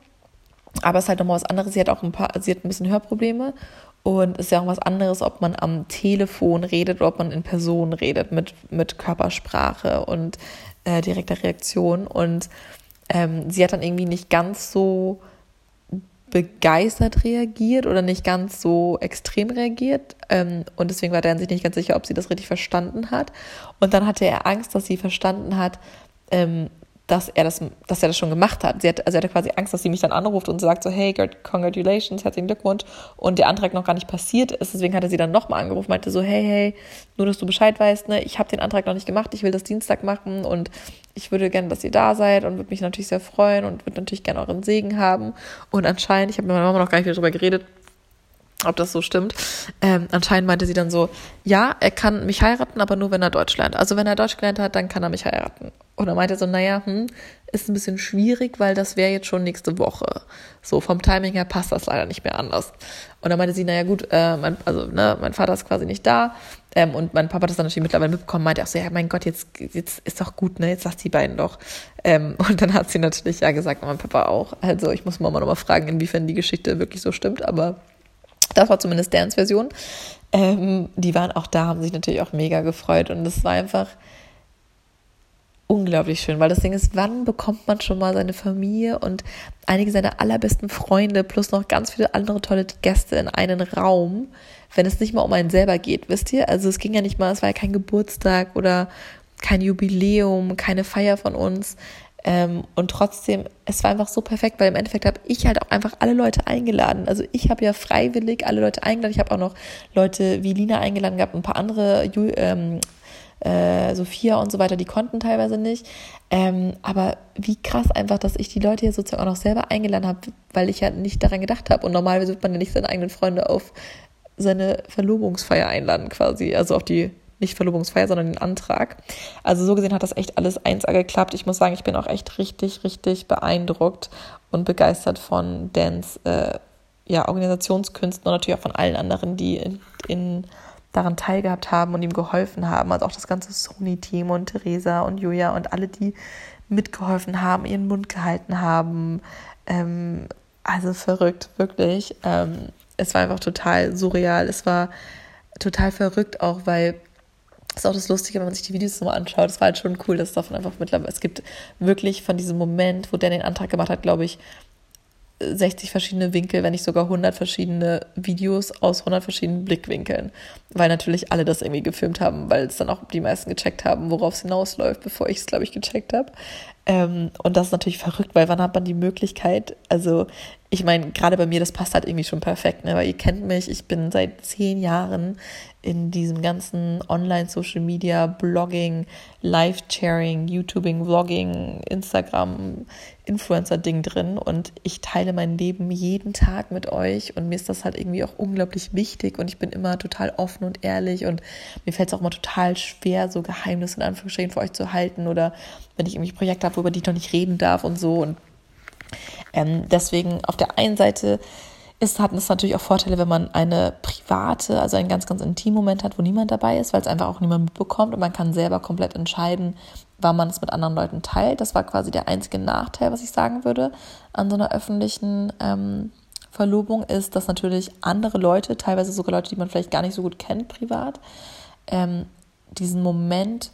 aber es ist halt nochmal was anderes. Sie hat auch ein paar, sie hat ein bisschen Hörprobleme und es ist ja auch was anderes, ob man am Telefon redet oder ob man in Person redet mit, mit Körpersprache und äh, direkter Reaktion. Und ähm, sie hat dann irgendwie nicht ganz so begeistert reagiert oder nicht ganz so extrem reagiert. Ähm, und deswegen war er sich nicht ganz sicher, ob sie das richtig verstanden hat. Und dann hatte er Angst, dass sie verstanden hat, ähm, dass er das, dass er das schon gemacht hat. Sie hat also er hatte quasi Angst, dass sie mich dann anruft und sagt so, hey, congratulations, herzlichen Glückwunsch. Und der Antrag noch gar nicht passiert ist. Deswegen hat er sie dann nochmal angerufen, meinte so, hey, hey, nur dass du Bescheid weißt, ne, ich habe den Antrag noch nicht gemacht, ich will das Dienstag machen und ich würde gerne, dass ihr da seid und würde mich natürlich sehr freuen und würde natürlich gerne euren Segen haben. Und anscheinend, ich habe mit meiner Mama noch gar nicht wieder darüber geredet, ob das so stimmt. Ähm, anscheinend meinte sie dann so, ja, er kann mich heiraten, aber nur wenn er Deutsch lernt. Also wenn er Deutsch gelernt hat, dann kann er mich heiraten. Und er meinte so, naja, hm, ist ein bisschen schwierig, weil das wäre jetzt schon nächste Woche. So vom Timing her passt das leider nicht mehr anders. Und dann meinte sie, naja gut, äh, mein, also ne, mein Vater ist quasi nicht da. Ähm, und mein Papa hat das dann natürlich mittlerweile mitbekommen, meinte auch so, ja, mein Gott, jetzt, jetzt ist doch gut, ne? Jetzt sagt die beiden doch. Ähm, *laughs* und dann hat sie natürlich ja gesagt, mein Papa auch. Also ich muss Mama nochmal fragen, inwiefern die Geschichte wirklich so stimmt, aber das war zumindest deren Version. Ähm, die waren auch da, haben sich natürlich auch mega gefreut und es war einfach unglaublich schön, weil das Ding ist, wann bekommt man schon mal seine Familie und einige seiner allerbesten Freunde plus noch ganz viele andere tolle Gäste in einen Raum, wenn es nicht mal um einen selber geht, wisst ihr? Also es ging ja nicht mal, es war ja kein Geburtstag oder kein Jubiläum, keine Feier von uns. Ähm, und trotzdem, es war einfach so perfekt, weil im Endeffekt habe ich halt auch einfach alle Leute eingeladen. Also ich habe ja freiwillig alle Leute eingeladen. Ich habe auch noch Leute wie Lina eingeladen gehabt, ein paar andere, ähm, äh, Sophia und so weiter, die konnten teilweise nicht. Ähm, aber wie krass einfach, dass ich die Leute hier sozusagen auch noch selber eingeladen habe, weil ich ja nicht daran gedacht habe. Und normalerweise wird man ja nicht seine eigenen Freunde auf seine Verlobungsfeier einladen quasi, also auf die nicht Verlobungsfeier, sondern den Antrag. Also so gesehen hat das echt alles 1A geklappt. Ich muss sagen, ich bin auch echt richtig, richtig beeindruckt und begeistert von Dans äh, ja, Organisationskünsten und natürlich auch von allen anderen, die in, in daran teilgehabt haben und ihm geholfen haben. Also auch das ganze Sony-Team und Theresa und Julia und alle, die mitgeholfen haben, ihren Mund gehalten haben. Ähm, also verrückt, wirklich. Ähm, es war einfach total surreal. Es war total verrückt auch, weil das ist auch das Lustige, wenn man sich die Videos nochmal anschaut. Es war halt schon cool, dass davon einfach mittlerweile, es gibt wirklich von diesem Moment, wo der den Antrag gemacht hat, glaube ich, 60 verschiedene Winkel, wenn nicht sogar 100 verschiedene Videos aus 100 verschiedenen Blickwinkeln, weil natürlich alle das irgendwie gefilmt haben, weil es dann auch die meisten gecheckt haben, worauf es hinausläuft, bevor ich es, glaube ich, gecheckt habe. Ähm, und das ist natürlich verrückt, weil wann hat man die Möglichkeit, also ich meine, gerade bei mir, das passt halt irgendwie schon perfekt, ne? weil ihr kennt mich, ich bin seit zehn Jahren in diesem ganzen Online-Social Media, Blogging, Live-Sharing, YouTubing, Vlogging, Instagram, Influencer-Ding drin. Und ich teile mein Leben jeden Tag mit euch. Und mir ist das halt irgendwie auch unglaublich wichtig. Und ich bin immer total offen und ehrlich. Und mir fällt es auch immer total schwer, so Geheimnisse in Anführungsstrichen für euch zu halten. Oder wenn ich irgendwie Projekte habe, über die ich noch nicht reden darf und so. Und ähm, deswegen auf der einen Seite ist, hat es natürlich auch Vorteile, wenn man eine private, also einen ganz, ganz intimen Moment hat, wo niemand dabei ist, weil es einfach auch niemand mitbekommt und man kann selber komplett entscheiden, wann man es mit anderen Leuten teilt. Das war quasi der einzige Nachteil, was ich sagen würde, an so einer öffentlichen ähm, Verlobung ist, dass natürlich andere Leute, teilweise sogar Leute, die man vielleicht gar nicht so gut kennt privat, ähm, diesen Moment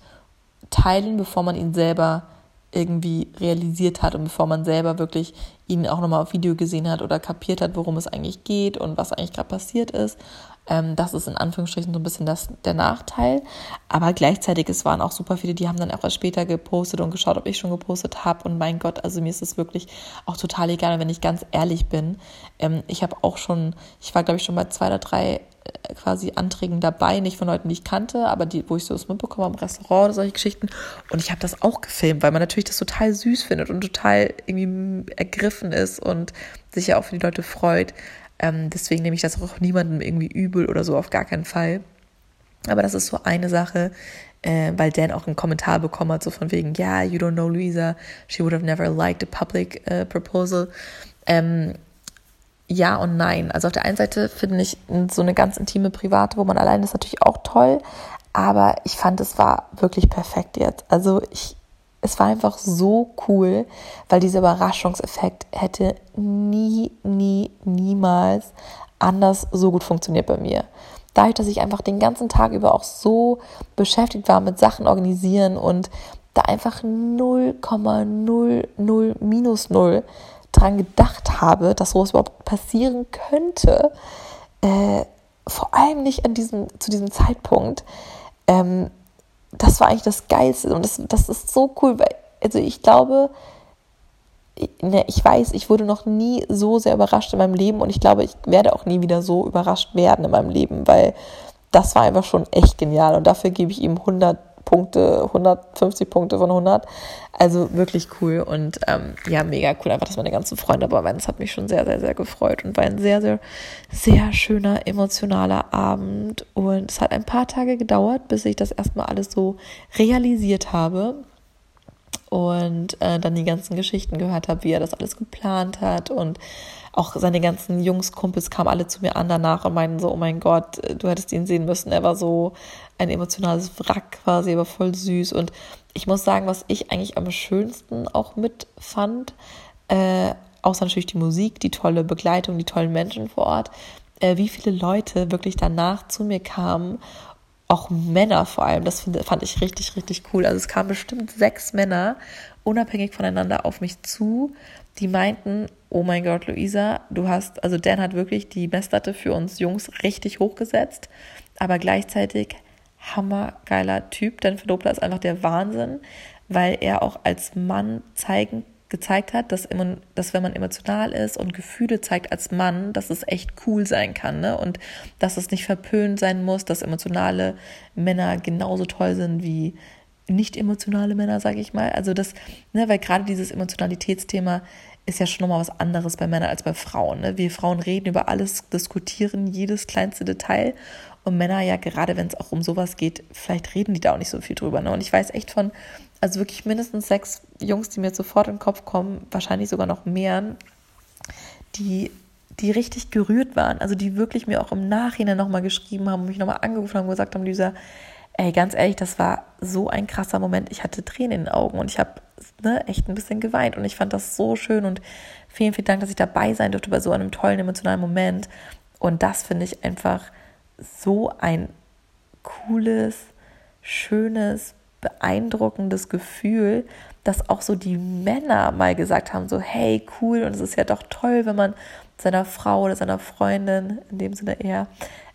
teilen, bevor man ihn selber irgendwie realisiert hat und bevor man selber wirklich ihn auch nochmal auf Video gesehen hat oder kapiert hat, worum es eigentlich geht und was eigentlich gerade passiert ist. Ähm, das ist in Anführungsstrichen so ein bisschen das, der Nachteil. Aber gleichzeitig, es waren auch super viele, die haben dann auch erst später gepostet und geschaut, ob ich schon gepostet habe. Und mein Gott, also mir ist es wirklich auch total egal, wenn ich ganz ehrlich bin. Ähm, ich habe auch schon, ich war glaube ich schon bei zwei oder drei quasi Anträgen dabei, nicht von Leuten, die ich kannte, aber die, wo ich so es mitbekommen habe im Restaurant oder solche Geschichten. Und ich habe das auch gefilmt, weil man natürlich das total süß findet und total irgendwie ergriffen ist und sich ja auch für die Leute freut. Ähm, deswegen nehme ich das auch niemandem irgendwie übel oder so, auf gar keinen Fall. Aber das ist so eine Sache, äh, weil Dan auch einen Kommentar bekommen hat, so von wegen, ja, yeah, you don't know Luisa, she would have never liked a public uh, proposal. Ähm, ja und nein. Also auf der einen Seite finde ich so eine ganz intime Private, wo man allein ist, natürlich auch toll. Aber ich fand, es war wirklich perfekt jetzt. Also ich, es war einfach so cool, weil dieser Überraschungseffekt hätte nie, nie, niemals anders so gut funktioniert bei mir. Dadurch, dass ich einfach den ganzen Tag über auch so beschäftigt war mit Sachen organisieren und da einfach 0,00 minus 0 dran gedacht habe, dass sowas überhaupt passieren könnte, äh, vor allem nicht an diesem, zu diesem Zeitpunkt, ähm, das war eigentlich das Geilste. Und das, das ist so cool, weil also ich glaube, ne, ich weiß, ich wurde noch nie so sehr überrascht in meinem Leben und ich glaube, ich werde auch nie wieder so überrascht werden in meinem Leben, weil das war einfach schon echt genial und dafür gebe ich ihm 100 Punkte, 150 Punkte von 100. Also wirklich cool und ähm, ja, mega cool, einfach, dass meine ganzen Freunde dabei waren. Das hat mich schon sehr, sehr, sehr gefreut und war ein sehr, sehr, sehr schöner, emotionaler Abend. Und es hat ein paar Tage gedauert, bis ich das erstmal alles so realisiert habe und äh, dann die ganzen Geschichten gehört habe, wie er das alles geplant hat und auch seine ganzen Jungskumpels kamen alle zu mir an danach und meinten so, oh mein Gott, du hättest ihn sehen müssen. Er war so ein emotionales Wrack quasi, aber voll süß. Und ich muss sagen, was ich eigentlich am schönsten auch mitfand, äh, außer natürlich die Musik, die tolle Begleitung, die tollen Menschen vor Ort, äh, wie viele Leute wirklich danach zu mir kamen auch Männer vor allem, das fand ich richtig, richtig cool. Also es kamen bestimmt sechs Männer unabhängig voneinander auf mich zu, die meinten, oh mein Gott, Luisa, du hast, also Dan hat wirklich die Messlatte für uns Jungs richtig hochgesetzt, aber gleichzeitig hammergeiler Typ. Dan Verdoppler ist einfach der Wahnsinn, weil er auch als Mann zeigen, gezeigt hat, dass, immer, dass wenn man emotional ist und Gefühle zeigt als Mann, dass es echt cool sein kann ne? und dass es nicht verpönt sein muss, dass emotionale Männer genauso toll sind wie nicht emotionale Männer, sage ich mal. Also das, ne, weil gerade dieses Emotionalitätsthema ist ja schon nochmal was anderes bei Männern als bei Frauen. Ne? Wir Frauen reden über alles, diskutieren jedes kleinste Detail. Und Männer ja, gerade wenn es auch um sowas geht, vielleicht reden die da auch nicht so viel drüber. Ne? Und ich weiß echt von, also wirklich mindestens sechs Jungs, die mir sofort in den Kopf kommen, wahrscheinlich sogar noch mehr, die, die richtig gerührt waren. Also die wirklich mir auch im Nachhinein nochmal geschrieben haben, mich nochmal angerufen haben und gesagt haben, Lisa, ey, ganz ehrlich, das war so ein krasser Moment. Ich hatte Tränen in den Augen und ich habe ne, echt ein bisschen geweint und ich fand das so schön und vielen, vielen Dank, dass ich dabei sein durfte bei so einem tollen emotionalen Moment. Und das finde ich einfach so ein cooles, schönes, beeindruckendes Gefühl, dass auch so die Männer mal gesagt haben, so hey, cool, und es ist ja doch toll, wenn man seiner Frau oder seiner Freundin, in dem Sinne eher,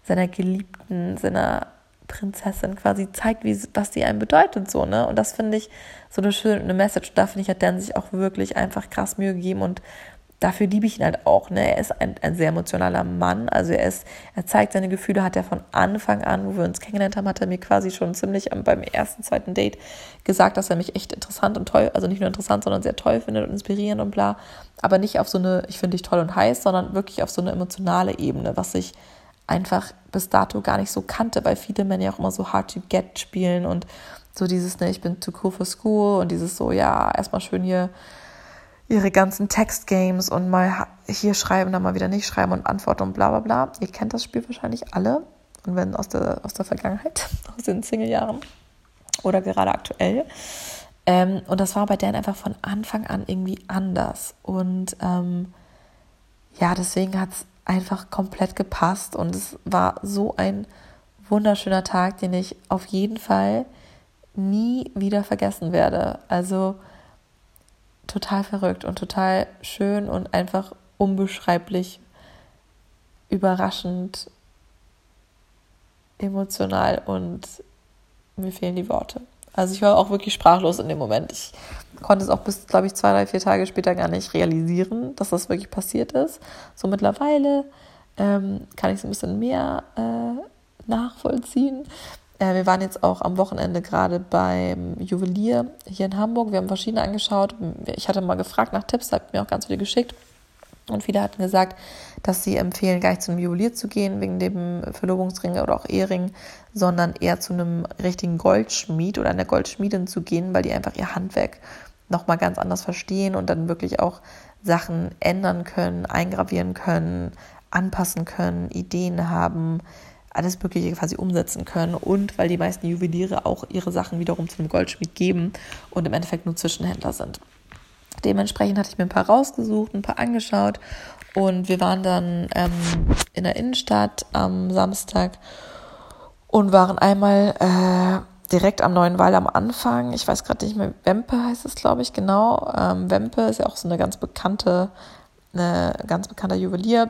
seiner Geliebten, seiner Prinzessin quasi zeigt, wie, was die einem bedeutet, so, ne? Und das finde ich so eine schöne Message. Da finde ich, hat Dan sich auch wirklich einfach krass Mühe gegeben und dafür liebe ich ihn halt auch, ne? Er ist ein, ein sehr emotionaler Mann, also er ist, er zeigt seine Gefühle, hat er von Anfang an, wo wir uns kennengelernt haben, hat er mir quasi schon ziemlich beim ersten, zweiten Date gesagt, dass er mich echt interessant und toll, also nicht nur interessant, sondern sehr toll findet und inspirierend und bla, aber nicht auf so eine, ich finde dich toll und heiß, sondern wirklich auf so eine emotionale Ebene, was ich einfach bis dato gar nicht so kannte, weil viele Männer ja auch immer so hard to get spielen und so dieses, ne, ich bin too cool for school und dieses so, ja, erstmal schön hier ihre ganzen Textgames und mal hier schreiben, dann mal wieder nicht schreiben und antworten und bla bla bla. Ihr kennt das Spiel wahrscheinlich alle und wenn aus der, aus der Vergangenheit, *laughs* aus den Single-Jahren oder gerade aktuell. Ähm, und das war bei Dan einfach von Anfang an irgendwie anders. Und ähm, ja, deswegen hat es einfach komplett gepasst und es war so ein wunderschöner Tag, den ich auf jeden Fall nie wieder vergessen werde. Also total verrückt und total schön und einfach unbeschreiblich überraschend emotional und mir fehlen die Worte. Also ich war auch wirklich sprachlos in dem Moment. Ich konnte es auch bis, glaube ich, zwei, drei, vier Tage später gar nicht realisieren, dass das wirklich passiert ist. So mittlerweile ähm, kann ich es ein bisschen mehr äh, nachvollziehen. Äh, wir waren jetzt auch am Wochenende gerade beim Juwelier hier in Hamburg. Wir haben verschiedene angeschaut. Ich hatte mal gefragt nach Tipps, habt mir auch ganz viele geschickt. Und viele hatten gesagt, dass sie empfehlen, gar nicht zu einem Juwelier zu gehen, wegen dem Verlobungsring oder auch Ehering, sondern eher zu einem richtigen Goldschmied oder einer Goldschmiedin zu gehen, weil die einfach ihr Handwerk nochmal ganz anders verstehen und dann wirklich auch Sachen ändern können, eingravieren können, anpassen können, Ideen haben, alles Mögliche quasi umsetzen können und weil die meisten Juweliere auch ihre Sachen wiederum zum Goldschmied geben und im Endeffekt nur Zwischenhändler sind. Dementsprechend hatte ich mir ein paar rausgesucht, ein paar angeschaut und wir waren dann ähm, in der Innenstadt am Samstag und waren einmal äh, direkt am Neuen Wall am Anfang. Ich weiß gerade nicht mehr, Wempe heißt es, glaube ich, genau. Ähm, Wempe ist ja auch so eine ganz bekannte, eine ganz bekannter Juwelier.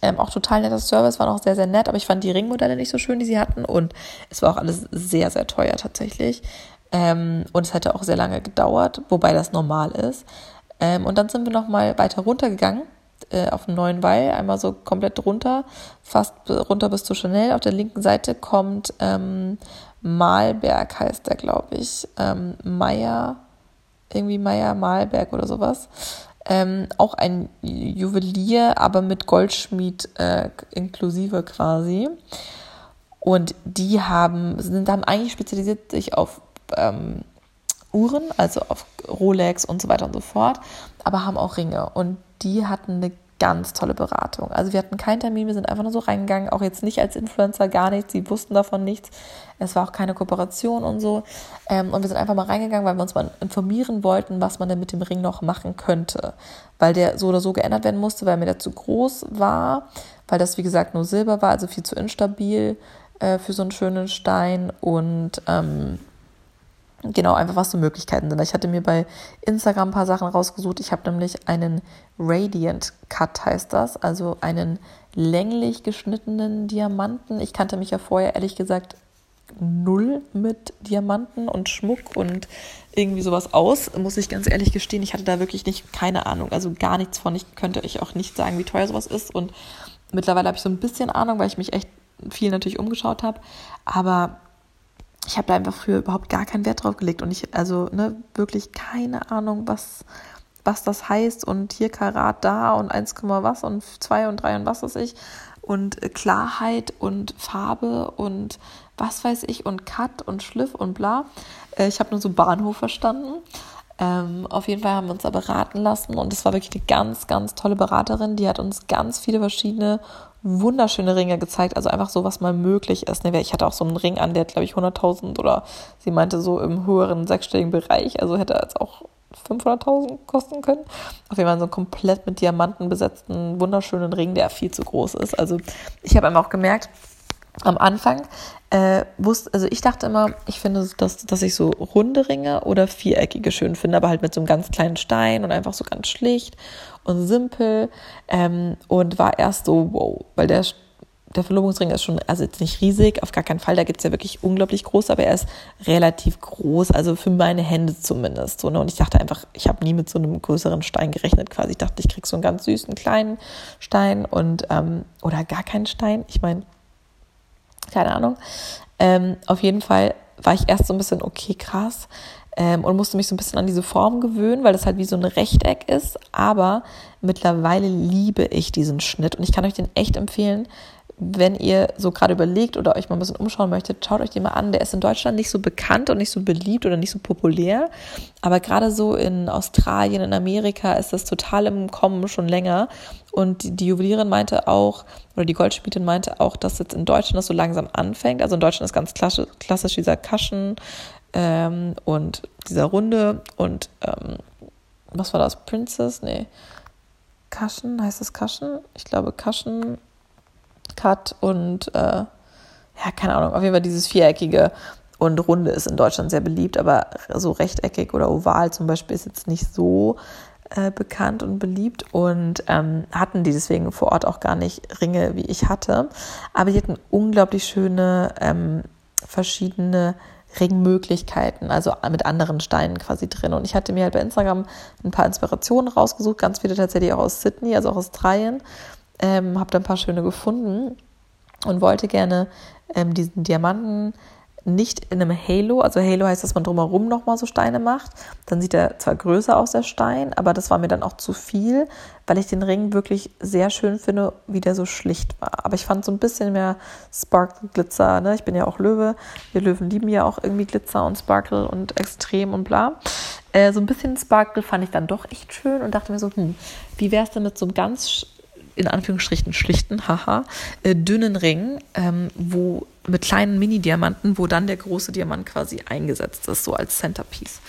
Ähm, auch total netter Service, waren auch sehr, sehr nett, aber ich fand die Ringmodelle nicht so schön, die sie hatten und es war auch alles sehr, sehr teuer tatsächlich. Ähm, und es hätte auch sehr lange gedauert, wobei das normal ist. Ähm, und dann sind wir nochmal weiter runtergegangen äh, auf dem neuen Wall, einmal so komplett runter, fast runter bis zu Chanel. Auf der linken Seite kommt ähm, Malberg, heißt der, glaube ich. Ähm, Meier, irgendwie Meier Malberg oder sowas. Ähm, auch ein Juwelier, aber mit Goldschmied äh, inklusive quasi. Und die haben, sind, haben eigentlich spezialisiert sich auf ähm, Uhren, also auf Rolex und so weiter und so fort, aber haben auch Ringe. Und die hatten eine ganz tolle Beratung. Also wir hatten keinen Termin, wir sind einfach nur so reingegangen, auch jetzt nicht als Influencer, gar nichts, sie wussten davon nichts. Es war auch keine Kooperation und so. Ähm, und wir sind einfach mal reingegangen, weil wir uns mal informieren wollten, was man denn mit dem Ring noch machen könnte. Weil der so oder so geändert werden musste, weil mir der zu groß war, weil das wie gesagt nur Silber war, also viel zu instabil äh, für so einen schönen Stein und ähm, genau einfach was so Möglichkeiten sind. Ich hatte mir bei Instagram ein paar Sachen rausgesucht. Ich habe nämlich einen Radiant Cut heißt das, also einen länglich geschnittenen Diamanten. Ich kannte mich ja vorher ehrlich gesagt null mit Diamanten und Schmuck und irgendwie sowas aus, muss ich ganz ehrlich gestehen. Ich hatte da wirklich nicht keine Ahnung, also gar nichts von. Ich könnte euch auch nicht sagen, wie teuer sowas ist und mittlerweile habe ich so ein bisschen Ahnung, weil ich mich echt viel natürlich umgeschaut habe, aber ich habe da einfach früher überhaupt gar keinen Wert drauf gelegt und ich, also ne, wirklich keine Ahnung, was, was das heißt und hier Karat da und 1, was und 2 und 3 und was weiß ich und Klarheit und Farbe und was weiß ich und Cut und Schliff und bla. Äh, ich habe nur so Bahnhof verstanden. Ähm, auf jeden Fall haben wir uns da beraten lassen und es war wirklich eine ganz, ganz tolle Beraterin. Die hat uns ganz viele verschiedene wunderschöne Ringe gezeigt, also einfach so, was mal möglich ist. Ne? Ich hatte auch so einen Ring an, der hat, glaube ich, 100.000 oder sie meinte so im höheren sechsstelligen Bereich, also hätte er jetzt auch 500.000 kosten können. Auf jeden Fall so einen komplett mit Diamanten besetzten, wunderschönen Ring, der viel zu groß ist. Also ich habe einfach auch gemerkt, am Anfang äh, wusste, also ich dachte immer, ich finde, dass, dass ich so runde Ringe oder viereckige schön finde, aber halt mit so einem ganz kleinen Stein und einfach so ganz schlicht und simpel ähm, und war erst so, wow, weil der, der Verlobungsring ist schon, also jetzt nicht riesig, auf gar keinen Fall, da gibt es ja wirklich unglaublich groß, aber er ist relativ groß, also für meine Hände zumindest. So, ne? Und ich dachte einfach, ich habe nie mit so einem größeren Stein gerechnet quasi. Ich dachte, ich krieg so einen ganz süßen kleinen Stein und ähm, oder gar keinen Stein. Ich meine, keine Ahnung. Ähm, auf jeden Fall war ich erst so ein bisschen, okay, krass. Ähm, und musste mich so ein bisschen an diese Form gewöhnen, weil das halt wie so ein Rechteck ist. Aber mittlerweile liebe ich diesen Schnitt und ich kann euch den echt empfehlen, wenn ihr so gerade überlegt oder euch mal ein bisschen umschauen möchtet, schaut euch den mal an. Der ist in Deutschland nicht so bekannt und nicht so beliebt oder nicht so populär. Aber gerade so in Australien, in Amerika ist das total im Kommen schon länger. Und die Juwelierin meinte auch, oder die Goldschmiedin meinte auch, dass jetzt in Deutschland das so langsam anfängt. Also in Deutschland ist ganz klassisch, klassisch dieser Kaschen ähm, und dieser Runde und ähm, was war das? Princess? Nee. Kaschen, heißt das Kaschen? Ich glaube Kaschen Cut und äh, ja, keine Ahnung, auf jeden Fall dieses viereckige und runde ist in Deutschland sehr beliebt, aber so rechteckig oder oval zum Beispiel ist jetzt nicht so äh, bekannt und beliebt und ähm, hatten die deswegen vor Ort auch gar nicht Ringe, wie ich hatte. Aber die hatten unglaublich schöne ähm, verschiedene Ringmöglichkeiten, also mit anderen Steinen quasi drin. Und ich hatte mir halt bei Instagram ein paar Inspirationen rausgesucht, ganz viele tatsächlich auch aus Sydney, also auch Australien ähm, habe da ein paar schöne gefunden und wollte gerne ähm, diesen Diamanten nicht in einem Halo, also Halo heißt, dass man drumherum nochmal so Steine macht. Dann sieht er zwar größer aus, der Stein, aber das war mir dann auch zu viel, weil ich den Ring wirklich sehr schön finde, wie der so schlicht war. Aber ich fand so ein bisschen mehr Sparkle, Glitzer. Ne? Ich bin ja auch Löwe. Wir Löwen lieben ja auch irgendwie Glitzer und Sparkle und extrem und bla. Äh, so ein bisschen Sparkle fand ich dann doch echt schön und dachte mir so, hm, wie wäre es denn mit so einem ganz in Anführungsstrichen schlichten, haha, äh, dünnen Ring, ähm, wo mit kleinen Mini-Diamanten, wo dann der große Diamant quasi eingesetzt ist, so als Centerpiece.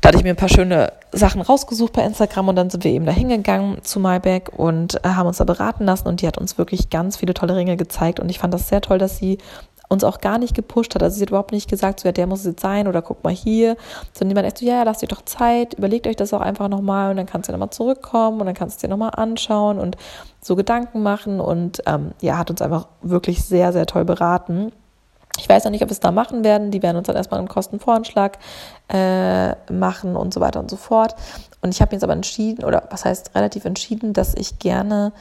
Da hatte ich mir ein paar schöne Sachen rausgesucht bei Instagram und dann sind wir eben da hingegangen zu Malbec und äh, haben uns da beraten lassen und die hat uns wirklich ganz viele tolle Ringe gezeigt und ich fand das sehr toll, dass sie uns auch gar nicht gepusht hat. Also sie hat überhaupt nicht gesagt, so ja, der muss es jetzt sein oder guck mal hier, sondern die meint echt so, ja, lasst euch doch Zeit, überlegt euch das auch einfach nochmal und dann kannst du nochmal zurückkommen und dann kannst du dir nochmal anschauen und so Gedanken machen und ähm, ja, hat uns einfach wirklich sehr, sehr toll beraten. Ich weiß noch nicht, ob wir es da machen werden. Die werden uns dann erstmal einen Kostenvoranschlag äh, machen und so weiter und so fort. Und ich habe jetzt aber entschieden, oder was heißt relativ entschieden, dass ich gerne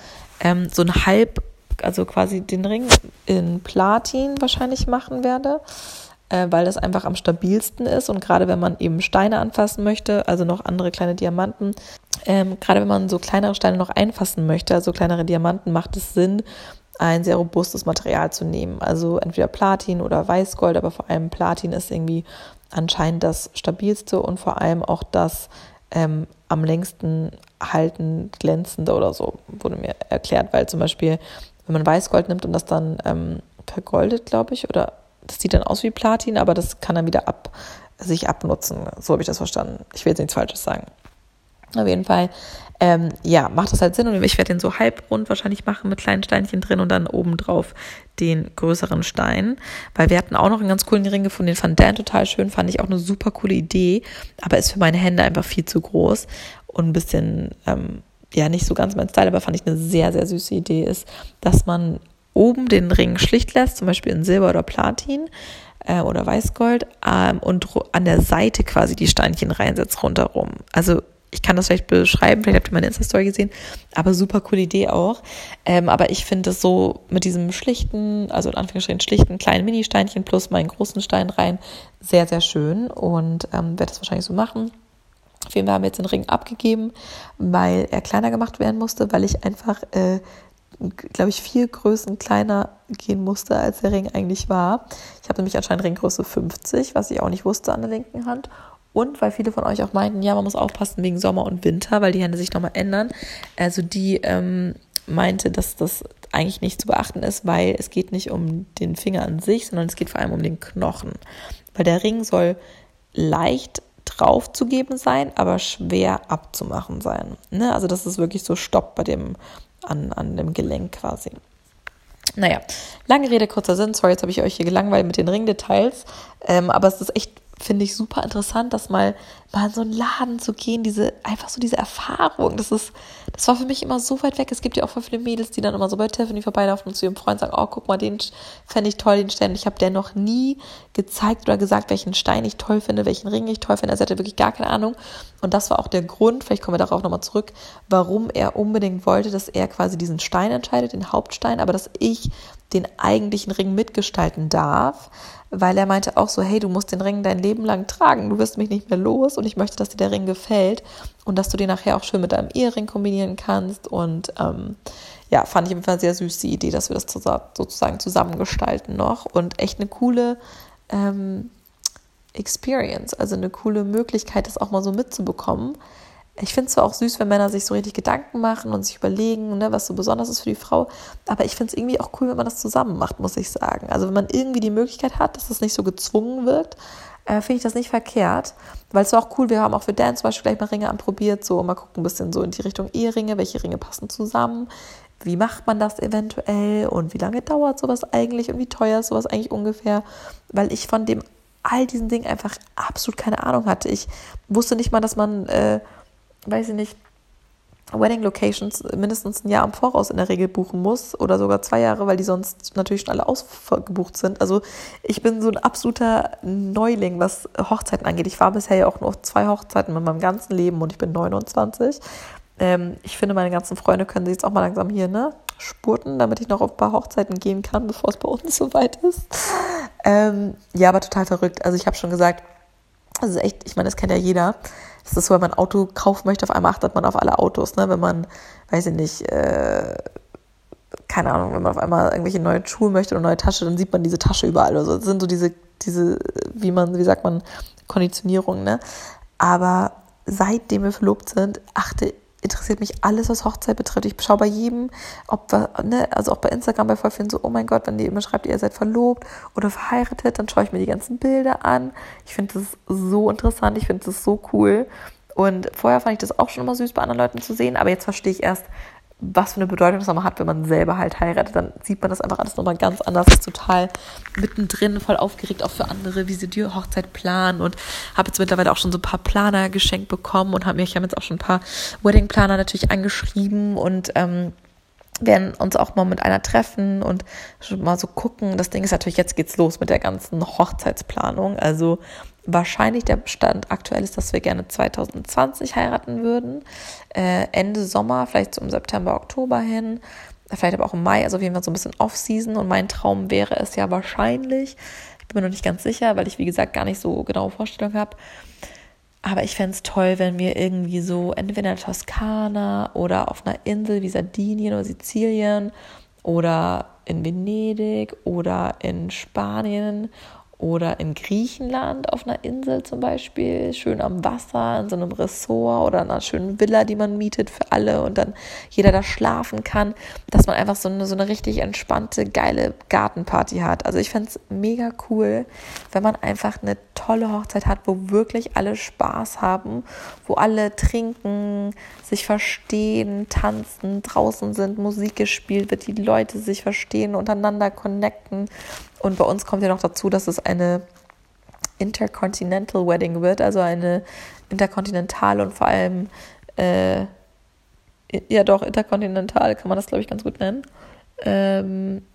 ähm, so ein Halb, also quasi den Ring in Platin wahrscheinlich machen werde, äh, weil das einfach am stabilsten ist. Und gerade wenn man eben Steine anfassen möchte, also noch andere kleine Diamanten, ähm, gerade wenn man so kleinere Steine noch einfassen möchte, also kleinere Diamanten, macht es Sinn, ein sehr robustes Material zu nehmen. Also entweder Platin oder Weißgold, aber vor allem Platin ist irgendwie anscheinend das stabilste und vor allem auch das ähm, am längsten halten, glänzende oder so, wurde mir erklärt, weil zum Beispiel, wenn man Weißgold nimmt und das dann ähm, vergoldet, glaube ich, oder das sieht dann aus wie Platin, aber das kann dann wieder ab, sich abnutzen. So habe ich das verstanden. Ich will jetzt nichts Falsches sagen. Auf jeden Fall, ähm, ja, macht das halt Sinn und ich werde den so halbrund wahrscheinlich machen mit kleinen Steinchen drin und dann obendrauf den größeren Stein, weil wir hatten auch noch einen ganz coolen Ring gefunden, den fand Dan total schön, fand ich auch eine super coole Idee, aber ist für meine Hände einfach viel zu groß und ein bisschen, ähm, ja, nicht so ganz mein Style, aber fand ich eine sehr, sehr süße Idee ist, dass man oben den Ring schlicht lässt, zum Beispiel in Silber oder Platin, äh, oder Weißgold ähm, und an der Seite quasi die Steinchen reinsetzt rundherum. Also ich kann das vielleicht beschreiben, vielleicht habt ihr meine Insta-Story gesehen, aber super coole Idee auch. Ähm, aber ich finde es so mit diesem schlichten, also in Anführungsstrichen schlichten kleinen Mini-Steinchen plus meinen großen Stein rein, sehr, sehr schön und ähm, werde das wahrscheinlich so machen. Auf jeden Fall haben wir jetzt den Ring abgegeben, weil er kleiner gemacht werden musste, weil ich einfach, äh, glaube ich, vier Größen kleiner gehen musste, als der Ring eigentlich war. Ich habe nämlich anscheinend Ringgröße 50, was ich auch nicht wusste an der linken Hand. Und weil viele von euch auch meinten, ja, man muss aufpassen wegen Sommer und Winter, weil die Hände sich nochmal ändern. Also die ähm, meinte, dass das eigentlich nicht zu beachten ist, weil es geht nicht um den Finger an sich, sondern es geht vor allem um den Knochen. Weil der Ring soll leicht draufzugeben sein, aber schwer abzumachen sein. Ne? Also das ist wirklich so Stopp bei dem, an, an dem Gelenk quasi. Naja, lange Rede, kurzer Sinn. Sorry, jetzt habe ich euch hier gelangweilt mit den Ringdetails. Ähm, aber es ist echt finde ich super interessant, das mal, mal in so einen Laden zu gehen, diese, einfach so diese Erfahrung. Das ist, das war für mich immer so weit weg. Es gibt ja auch voll viele Mädels, die dann immer so bei Tiffany vorbeilaufen und zu ihrem Freund sagen, oh, guck mal, den fände ich toll, den Stein. Ich habe der noch nie gezeigt oder gesagt, welchen Stein ich toll finde, welchen Ring ich toll finde. Also er hatte wirklich gar keine Ahnung. Und das war auch der Grund, vielleicht kommen wir darauf nochmal zurück, warum er unbedingt wollte, dass er quasi diesen Stein entscheidet, den Hauptstein, aber dass ich den eigentlichen Ring mitgestalten darf weil er meinte auch so, hey, du musst den Ring dein Leben lang tragen, du wirst mich nicht mehr los und ich möchte, dass dir der Ring gefällt und dass du den nachher auch schön mit deinem Ehering kombinieren kannst und ähm, ja, fand ich auf jeden Fall sehr süß die Idee, dass wir das sozusagen zusammengestalten noch und echt eine coole ähm, Experience, also eine coole Möglichkeit, das auch mal so mitzubekommen ich finde es zwar auch süß, wenn Männer sich so richtig Gedanken machen und sich überlegen, ne, was so besonders ist für die Frau, aber ich finde es irgendwie auch cool, wenn man das zusammen macht, muss ich sagen. Also wenn man irgendwie die Möglichkeit hat, dass es nicht so gezwungen wirkt, äh, finde ich das nicht verkehrt, weil es war auch cool, wir haben auch für Dan zum Beispiel gleich mal Ringe anprobiert, so mal gucken ein bisschen so in die Richtung Eheringe, welche Ringe passen zusammen, wie macht man das eventuell und wie lange dauert sowas eigentlich und wie teuer ist sowas eigentlich ungefähr, weil ich von dem all diesen Dingen einfach absolut keine Ahnung hatte. Ich wusste nicht mal, dass man äh, weiß ich nicht, Wedding Locations mindestens ein Jahr im Voraus in der Regel buchen muss oder sogar zwei Jahre, weil die sonst natürlich schon alle ausgebucht sind. Also ich bin so ein absoluter Neuling, was Hochzeiten angeht. Ich war bisher ja auch nur auf zwei Hochzeiten in meinem ganzen Leben und ich bin 29. Ähm, ich finde, meine ganzen Freunde können sich jetzt auch mal langsam hier ne, spurten, damit ich noch auf ein paar Hochzeiten gehen kann, bevor es bei uns *laughs* soweit ist. Ähm, ja, aber total verrückt. Also ich habe schon gesagt, also echt, ich meine, das kennt ja jeder das ist so, wenn man ein Auto kaufen möchte, auf einmal achtet man auf alle Autos. Ne? Wenn man, weiß ich nicht, äh, keine Ahnung, wenn man auf einmal irgendwelche neue Schuhe möchte oder neue Tasche, dann sieht man diese Tasche überall. Also das sind so diese, diese, wie man, wie sagt man, Konditionierung, ne? Aber seitdem wir verlobt sind, achte interessiert mich alles, was Hochzeit betrifft. Ich schaue bei jedem, ob wir, ne, also auch bei Instagram bei voll vielen so, oh mein Gott, wenn die immer schreibt, ihr seid verlobt oder verheiratet, dann schaue ich mir die ganzen Bilder an. Ich finde das so interessant, ich finde das so cool. Und vorher fand ich das auch schon immer süß bei anderen Leuten zu sehen, aber jetzt verstehe ich erst, was für eine Bedeutung das nochmal hat, wenn man selber halt heiratet, dann sieht man das einfach alles nochmal ganz anders. Ist total mittendrin, voll aufgeregt auch für andere, wie sie die Hochzeit planen und habe jetzt mittlerweile auch schon so ein paar Planer geschenkt bekommen und habe mir, ich habe jetzt auch schon ein paar Wedding-Planer natürlich angeschrieben und ähm, werden uns auch mal mit einer treffen und schon mal so gucken. Das Ding ist natürlich, jetzt geht's los mit der ganzen Hochzeitsplanung. Also wahrscheinlich der Stand aktuell ist, dass wir gerne 2020 heiraten würden. Äh, Ende Sommer, vielleicht so im September, Oktober hin. Vielleicht aber auch im Mai, also auf jeden Fall so ein bisschen Off-Season. Und mein Traum wäre es ja wahrscheinlich, ich bin mir noch nicht ganz sicher, weil ich wie gesagt gar nicht so genaue Vorstellungen habe, aber ich fände es toll, wenn wir irgendwie so entweder in der Toskana oder auf einer Insel wie Sardinien oder Sizilien oder in Venedig oder in Spanien oder in Griechenland auf einer Insel zum Beispiel, schön am Wasser, in so einem Ressort oder einer schönen Villa, die man mietet für alle und dann jeder da schlafen kann, dass man einfach so eine, so eine richtig entspannte, geile Gartenparty hat. Also ich fände es mega cool, wenn man einfach eine tolle Hochzeit hat, wo wirklich alle Spaß haben, wo alle trinken, sich verstehen, tanzen, draußen sind, Musik gespielt wird, die Leute sich verstehen, untereinander connecten. Und bei uns kommt ja noch dazu, dass es eine Intercontinental Wedding wird, also eine interkontinentale und vor allem, äh, ja doch, interkontinental kann man das, glaube ich, ganz gut nennen. Ähm,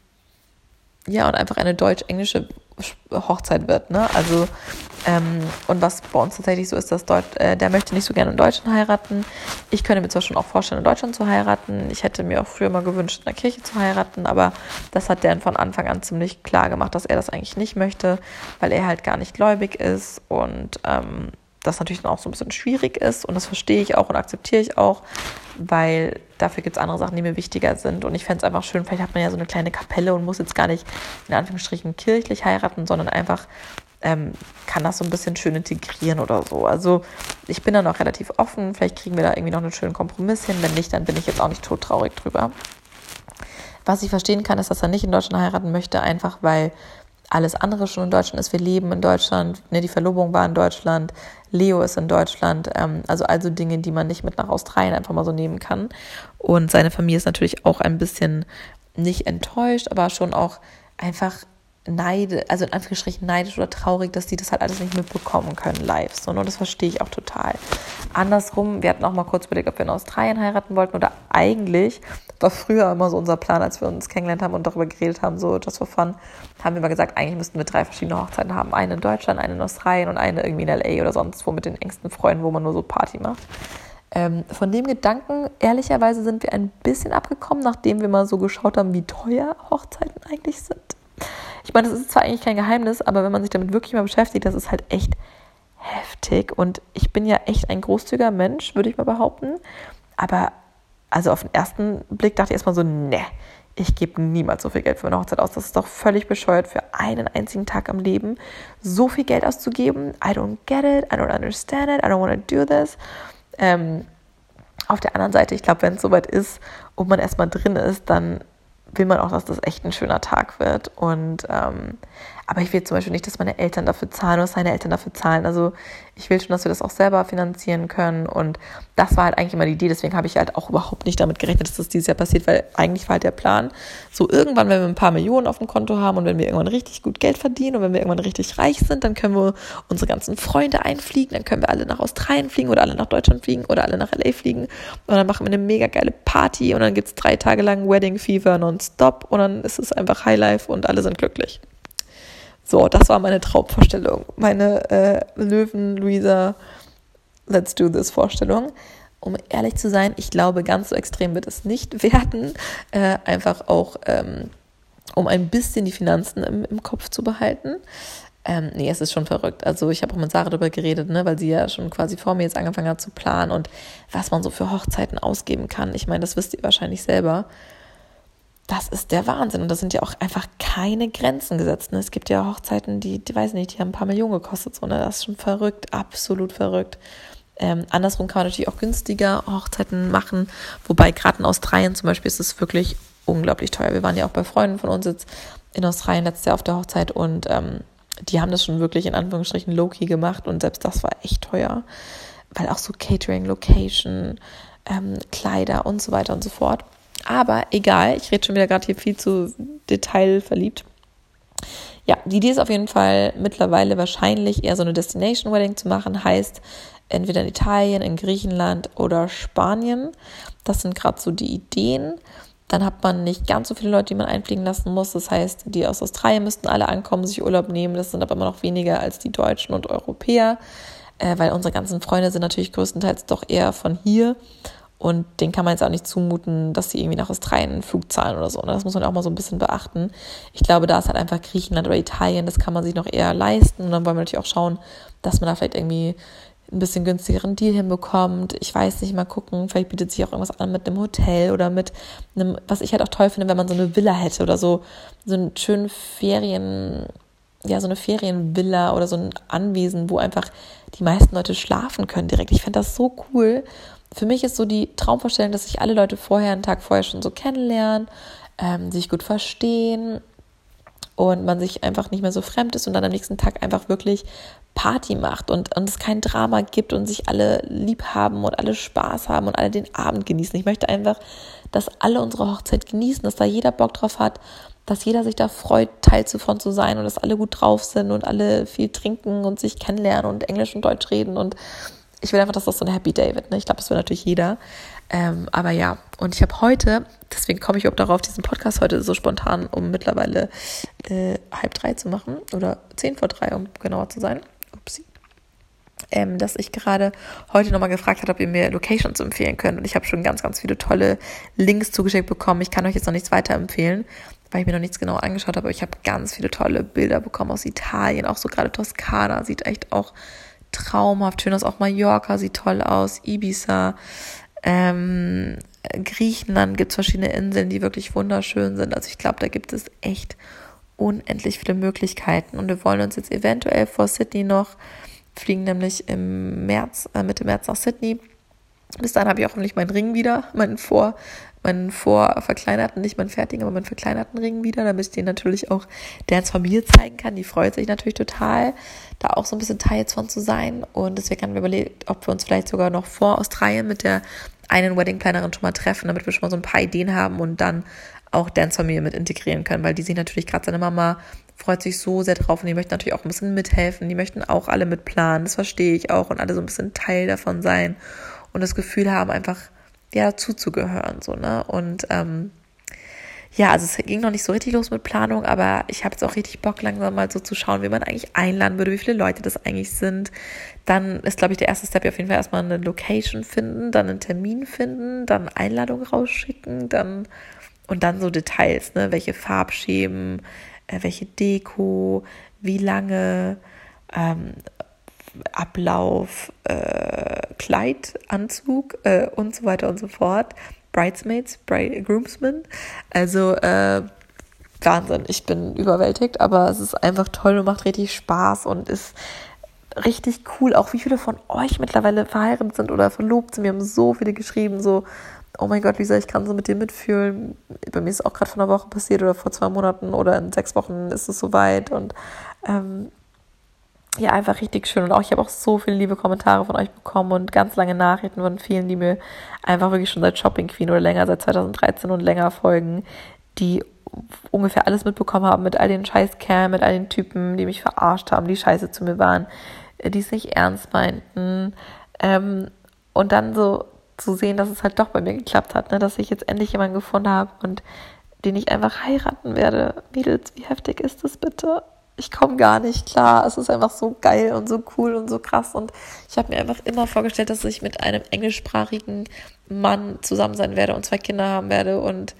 ja, und einfach eine deutsch-englische Hochzeit wird. Ne? Also, ähm, und was bei uns tatsächlich so ist, dass Deut äh, der möchte nicht so gerne in Deutschland heiraten. Ich könnte mir zwar schon auch vorstellen, in Deutschland zu heiraten. Ich hätte mir auch früher mal gewünscht, in der Kirche zu heiraten, aber das hat der von Anfang an ziemlich klar gemacht, dass er das eigentlich nicht möchte, weil er halt gar nicht gläubig ist und ähm, das natürlich dann auch so ein bisschen schwierig ist und das verstehe ich auch und akzeptiere ich auch, weil dafür gibt es andere Sachen, die mir wichtiger sind und ich fände es einfach schön, vielleicht hat man ja so eine kleine Kapelle und muss jetzt gar nicht in Anführungsstrichen kirchlich heiraten, sondern einfach ähm, kann das so ein bisschen schön integrieren oder so. Also ich bin dann auch relativ offen, vielleicht kriegen wir da irgendwie noch einen schönen Kompromiss hin, wenn nicht, dann bin ich jetzt auch nicht todtraurig drüber. Was ich verstehen kann, ist, dass er nicht in Deutschland heiraten möchte, einfach weil alles andere schon in Deutschland ist. Wir leben in Deutschland, ne, die Verlobung war in Deutschland, Leo ist in Deutschland, ähm, also also Dinge, die man nicht mit nach Australien einfach mal so nehmen kann. Und seine Familie ist natürlich auch ein bisschen nicht enttäuscht, aber schon auch einfach neide, also in Anführungsstrichen neidisch oder traurig, dass die das halt alles nicht mitbekommen können live. So, und das verstehe ich auch total. Andersrum, wir hatten auch mal kurz überlegt, ob wir in Australien heiraten wollten oder eigentlich war früher immer so unser Plan, als wir uns kennengelernt haben und darüber geredet haben, so just for fun, haben wir mal gesagt, eigentlich müssten wir drei verschiedene Hochzeiten haben. Eine in Deutschland, eine in Australien und eine irgendwie in L.A. oder sonst wo mit den engsten Freunden, wo man nur so Party macht. Ähm, von dem Gedanken, ehrlicherweise, sind wir ein bisschen abgekommen, nachdem wir mal so geschaut haben, wie teuer Hochzeiten eigentlich sind. Ich meine, das ist zwar eigentlich kein Geheimnis, aber wenn man sich damit wirklich mal beschäftigt, das ist halt echt heftig. Und ich bin ja echt ein großzügiger Mensch, würde ich mal behaupten. Aber also auf den ersten Blick dachte ich erstmal so, ne, ich gebe niemals so viel Geld für eine Hochzeit aus. Das ist doch völlig bescheuert, für einen einzigen Tag am Leben so viel Geld auszugeben. I don't get it, I don't understand it, I don't want to do this. Ähm, auf der anderen Seite, ich glaube, wenn es soweit ist und man erstmal drin ist, dann will man auch, dass das echt ein schöner Tag wird. Und ähm, aber ich will zum Beispiel nicht, dass meine Eltern dafür zahlen oder seine Eltern dafür zahlen. Also ich will schon, dass wir das auch selber finanzieren können. Und das war halt eigentlich immer die Idee. Deswegen habe ich halt auch überhaupt nicht damit gerechnet, dass das dieses Jahr passiert, weil eigentlich war halt der Plan, so irgendwann, wenn wir ein paar Millionen auf dem Konto haben und wenn wir irgendwann richtig gut Geld verdienen und wenn wir irgendwann richtig reich sind, dann können wir unsere ganzen Freunde einfliegen, dann können wir alle nach Australien fliegen oder alle nach Deutschland fliegen oder alle nach LA fliegen. Und dann machen wir eine mega geile Party und dann gibt es drei Tage lang Wedding Fever nonstop und dann ist es einfach Highlife und alle sind glücklich. So, das war meine Traumvorstellung. Meine äh, Löwen-Luisa Let's Do This Vorstellung. Um ehrlich zu sein, ich glaube, ganz so extrem wird es nicht *laughs* werden. Äh, einfach auch, ähm, um ein bisschen die Finanzen im, im Kopf zu behalten. Ähm, nee, es ist schon verrückt. Also ich habe auch mit Sarah darüber geredet, ne, weil sie ja schon quasi vor mir jetzt angefangen hat zu planen und was man so für Hochzeiten ausgeben kann. Ich meine, das wisst ihr wahrscheinlich selber das ist der Wahnsinn. Und da sind ja auch einfach keine Grenzen gesetzt. Ne? Es gibt ja Hochzeiten, die, die weiß nicht, die haben ein paar Millionen gekostet. So, ne? Das ist schon verrückt, absolut verrückt. Ähm, andersrum kann man natürlich auch günstiger Hochzeiten machen. Wobei gerade in Australien zum Beispiel ist es wirklich unglaublich teuer. Wir waren ja auch bei Freunden von uns jetzt in Australien letztes Jahr auf der Hochzeit und ähm, die haben das schon wirklich in Anführungsstrichen low-key gemacht und selbst das war echt teuer. Weil auch so Catering, Location, ähm, Kleider und so weiter und so fort. Aber egal, ich rede schon wieder gerade hier viel zu detailverliebt. Ja, die Idee ist auf jeden Fall mittlerweile wahrscheinlich eher so eine Destination Wedding zu machen, heißt entweder in Italien, in Griechenland oder Spanien. Das sind gerade so die Ideen. Dann hat man nicht ganz so viele Leute, die man einfliegen lassen muss. Das heißt, die aus Australien müssten alle ankommen, sich Urlaub nehmen. Das sind aber immer noch weniger als die Deutschen und Europäer, äh, weil unsere ganzen Freunde sind natürlich größtenteils doch eher von hier. Und den kann man jetzt auch nicht zumuten, dass sie irgendwie nach Australien einen Flug zahlen oder so. Ne? das muss man auch mal so ein bisschen beachten. Ich glaube, da ist halt einfach Griechenland oder Italien, das kann man sich noch eher leisten. Und dann wollen wir natürlich auch schauen, dass man da vielleicht irgendwie ein bisschen günstigeren Deal hinbekommt. Ich weiß nicht, mal gucken. Vielleicht bietet sich auch irgendwas an mit einem Hotel oder mit einem, was ich halt auch toll finde, wenn man so eine Villa hätte oder so, so einen schönen Ferien, ja, so eine Ferienvilla oder so ein Anwesen, wo einfach die meisten Leute schlafen können direkt. Ich fände das so cool für mich ist so die Traumvorstellung, dass sich alle Leute vorher, einen Tag vorher schon so kennenlernen, ähm, sich gut verstehen und man sich einfach nicht mehr so fremd ist und dann am nächsten Tag einfach wirklich Party macht und, und es kein Drama gibt und sich alle lieb haben und alle Spaß haben und alle den Abend genießen. Ich möchte einfach, dass alle unsere Hochzeit genießen, dass da jeder Bock drauf hat, dass jeder sich da freut, Teil davon zu sein und dass alle gut drauf sind und alle viel trinken und sich kennenlernen und Englisch und Deutsch reden und ich will einfach, dass das so ein Happy Day wird. Ne? Ich glaube, das will natürlich jeder. Ähm, aber ja, und ich habe heute, deswegen komme ich überhaupt darauf, diesen Podcast heute so spontan, um mittlerweile äh, halb drei zu machen oder zehn vor drei, um genauer zu sein. Upsi. Ähm, dass ich gerade heute nochmal gefragt habe, ob ihr mir Locations empfehlen könnt. Und ich habe schon ganz, ganz viele tolle Links zugeschickt bekommen. Ich kann euch jetzt noch nichts weiter empfehlen, weil ich mir noch nichts genau angeschaut habe. Aber ich habe ganz viele tolle Bilder bekommen aus Italien. Auch so gerade Toskana sieht echt auch traumhaft schön aus. Auch Mallorca sieht toll aus, Ibiza. Ähm, Griechenland gibt es verschiedene Inseln, die wirklich wunderschön sind. Also ich glaube, da gibt es echt unendlich viele Möglichkeiten. Und wir wollen uns jetzt eventuell vor Sydney noch fliegen, nämlich im März, äh, Mitte März nach Sydney. Bis dahin habe ich auch hoffentlich meinen Ring wieder, meinen vor meinen vorverkleinerten, nicht meinen fertigen, aber meinen verkleinerten Ring wieder, damit ich den natürlich auch Dans Familie zeigen kann. Die freut sich natürlich total, da auch so ein bisschen Teil von zu sein. Und deswegen haben wir überlegt, ob wir uns vielleicht sogar noch vor Australien mit der einen Wedding-Plannerin schon mal treffen, damit wir schon mal so ein paar Ideen haben und dann auch Dance Familie mit integrieren können, weil die sehen natürlich gerade seine Mama freut sich so sehr drauf und die möchten natürlich auch ein bisschen mithelfen, die möchten auch alle mitplanen, das verstehe ich auch und alle so ein bisschen Teil davon sein und das Gefühl haben, einfach ja zuzugehören so ne und ähm, ja, also es ging noch nicht so richtig los mit Planung, aber ich habe jetzt auch richtig Bock, langsam mal so zu schauen, wie man eigentlich einladen würde, wie viele Leute das eigentlich sind. Dann ist, glaube ich, der erste Step auf jeden Fall erstmal eine Location finden, dann einen Termin finden, dann Einladung rausschicken, dann und dann so Details, ne? Welche Farbschemen, äh, welche Deko, wie lange, ähm, Ablauf, äh, Kleid, Anzug äh, und so weiter und so fort. Bridesmaids, Bride, Groomsmen. Also äh, Wahnsinn, ich bin überwältigt, aber es ist einfach toll und macht richtig Spaß und ist richtig cool, auch wie viele von euch mittlerweile verheiratet sind oder verlobt sind. Wir haben so viele geschrieben, so, oh mein Gott, Lisa, ich kann so mit dir mitfühlen. Bei mir ist es auch gerade vor einer Woche passiert oder vor zwei Monaten oder in sechs Wochen ist es soweit und ähm, ja, einfach richtig schön. Und auch ich habe auch so viele liebe Kommentare von euch bekommen und ganz lange Nachrichten von vielen, die mir einfach wirklich schon seit Shopping Queen oder länger, seit 2013 und länger folgen, die ungefähr alles mitbekommen haben mit all den Scheißkerlen, mit all den Typen, die mich verarscht haben, die scheiße zu mir waren, äh, die es nicht ernst meinten. Ähm, und dann so zu sehen, dass es halt doch bei mir geklappt hat, ne? dass ich jetzt endlich jemanden gefunden habe und den ich einfach heiraten werde. Mädels, wie heftig ist das bitte? Ich komme gar nicht klar. Es ist einfach so geil und so cool und so krass. Und ich habe mir einfach immer vorgestellt, dass ich mit einem englischsprachigen Mann zusammen sein werde und zwei Kinder haben werde und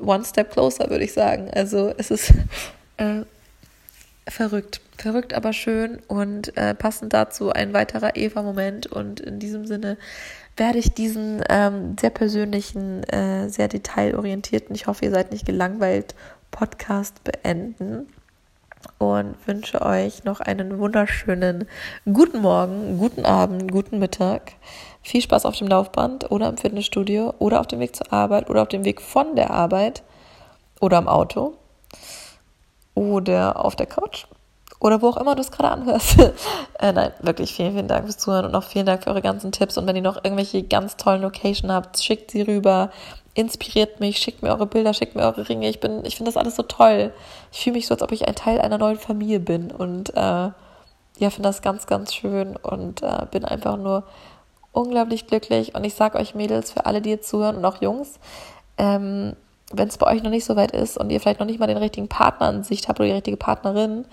one step closer, würde ich sagen. Also es ist *laughs* äh, verrückt. Verrückt, aber schön und äh, passend dazu ein weiterer Eva-Moment. Und in diesem Sinne werde ich diesen ähm, sehr persönlichen, äh, sehr detailorientierten, ich hoffe, ihr seid nicht gelangweilt, Podcast beenden und wünsche euch noch einen wunderschönen guten Morgen, guten Abend, guten Mittag. Viel Spaß auf dem Laufband oder im Fitnessstudio oder auf dem Weg zur Arbeit oder auf dem Weg von der Arbeit oder am Auto oder auf der Couch oder wo auch immer du es gerade anhörst. *laughs* äh, nein, wirklich vielen, vielen Dank fürs Zuhören und auch vielen Dank für eure ganzen Tipps. Und wenn ihr noch irgendwelche ganz tollen Location habt, schickt sie rüber inspiriert mich, schickt mir eure Bilder, schickt mir eure Ringe. Ich ich finde das alles so toll. Ich fühle mich so, als ob ich ein Teil einer neuen Familie bin und äh, ja, finde das ganz, ganz schön und äh, bin einfach nur unglaublich glücklich. Und ich sage euch Mädels, für alle, die jetzt zuhören und auch Jungs, ähm, wenn es bei euch noch nicht so weit ist und ihr vielleicht noch nicht mal den richtigen Partner an Sicht habt oder die richtige Partnerin,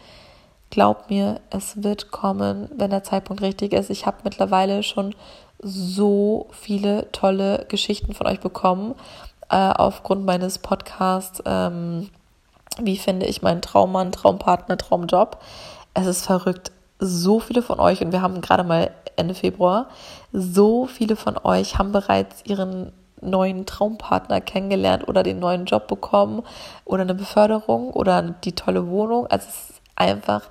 glaubt mir, es wird kommen, wenn der Zeitpunkt richtig ist. Ich habe mittlerweile schon so viele tolle Geschichten von euch bekommen äh, aufgrund meines Podcasts. Ähm, wie finde ich meinen Traummann, Traumpartner, Traumjob? Es ist verrückt. So viele von euch, und wir haben gerade mal Ende Februar, so viele von euch haben bereits ihren neuen Traumpartner kennengelernt oder den neuen Job bekommen oder eine Beförderung oder die tolle Wohnung. Also es ist einfach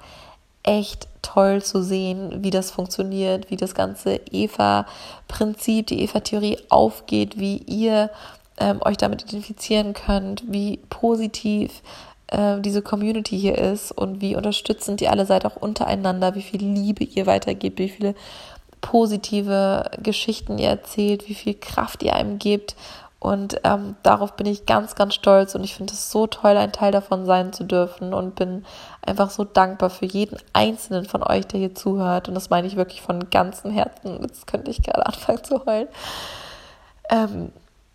echt toll zu sehen, wie das funktioniert, wie das ganze Eva-Prinzip, die Eva-Theorie aufgeht, wie ihr ähm, euch damit identifizieren könnt, wie positiv äh, diese Community hier ist und wie unterstützend ihr alle seid, auch untereinander, wie viel Liebe ihr weitergebt, wie viele positive Geschichten ihr erzählt, wie viel Kraft ihr einem gebt. Und ähm, darauf bin ich ganz, ganz stolz und ich finde es so toll, ein Teil davon sein zu dürfen und bin einfach so dankbar für jeden einzelnen von euch, der hier zuhört. Und das meine ich wirklich von ganzem Herzen. Jetzt könnte ich gerade *laughs* anfangen zu heulen. Ähm,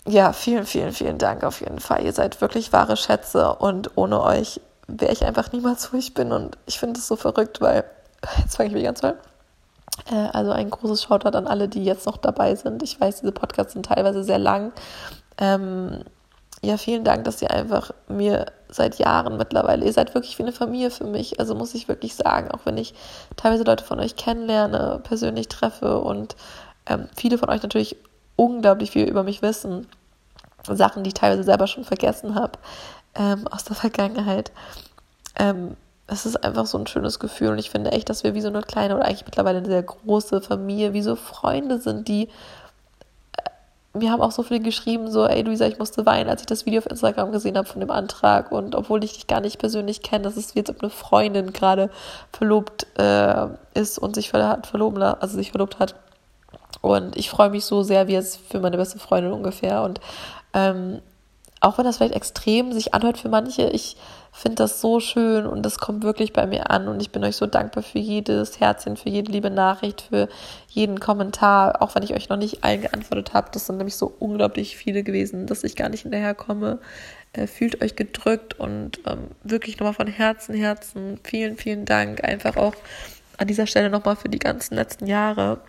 ja, vielen, vielen, vielen Dank auf jeden Fall. Ihr seid wirklich wahre Schätze und ohne euch wäre ich einfach niemals, wo ich bin. Und ich finde es so verrückt, weil, *laughs* jetzt fange ich wieder ganz an. Äh, also ein großes Shoutout an alle, die jetzt noch dabei sind. Ich weiß, diese Podcasts sind teilweise sehr lang. Ähm, ja, vielen Dank, dass ihr einfach mir seit Jahren mittlerweile, ihr seid wirklich wie eine Familie für mich. Also muss ich wirklich sagen, auch wenn ich teilweise Leute von euch kennenlerne, persönlich treffe und ähm, viele von euch natürlich unglaublich viel über mich wissen. Sachen, die ich teilweise selber schon vergessen habe ähm, aus der Vergangenheit. Ähm, es ist einfach so ein schönes Gefühl und ich finde echt, dass wir wie so eine kleine oder eigentlich mittlerweile eine sehr große Familie, wie so Freunde sind, die äh, mir haben auch so viele geschrieben, so, ey Luisa, ich musste weinen, als ich das Video auf Instagram gesehen habe von dem Antrag. Und obwohl ich dich gar nicht persönlich kenne, dass es wie jetzt ob eine Freundin gerade verlobt äh, ist und sich verloben, also sich verlobt hat. Und ich freue mich so sehr, wie es für meine beste Freundin ungefähr. Und ähm, auch wenn das vielleicht extrem sich anhört für manche, ich finde das so schön und das kommt wirklich bei mir an und ich bin euch so dankbar für jedes Herzchen, für jede liebe Nachricht, für jeden Kommentar, auch wenn ich euch noch nicht allen geantwortet habe. Das sind nämlich so unglaublich viele gewesen, dass ich gar nicht hinterherkomme. Äh, fühlt euch gedrückt und ähm, wirklich nochmal von Herzen, Herzen vielen, vielen Dank. Einfach auch an dieser Stelle nochmal für die ganzen letzten Jahre.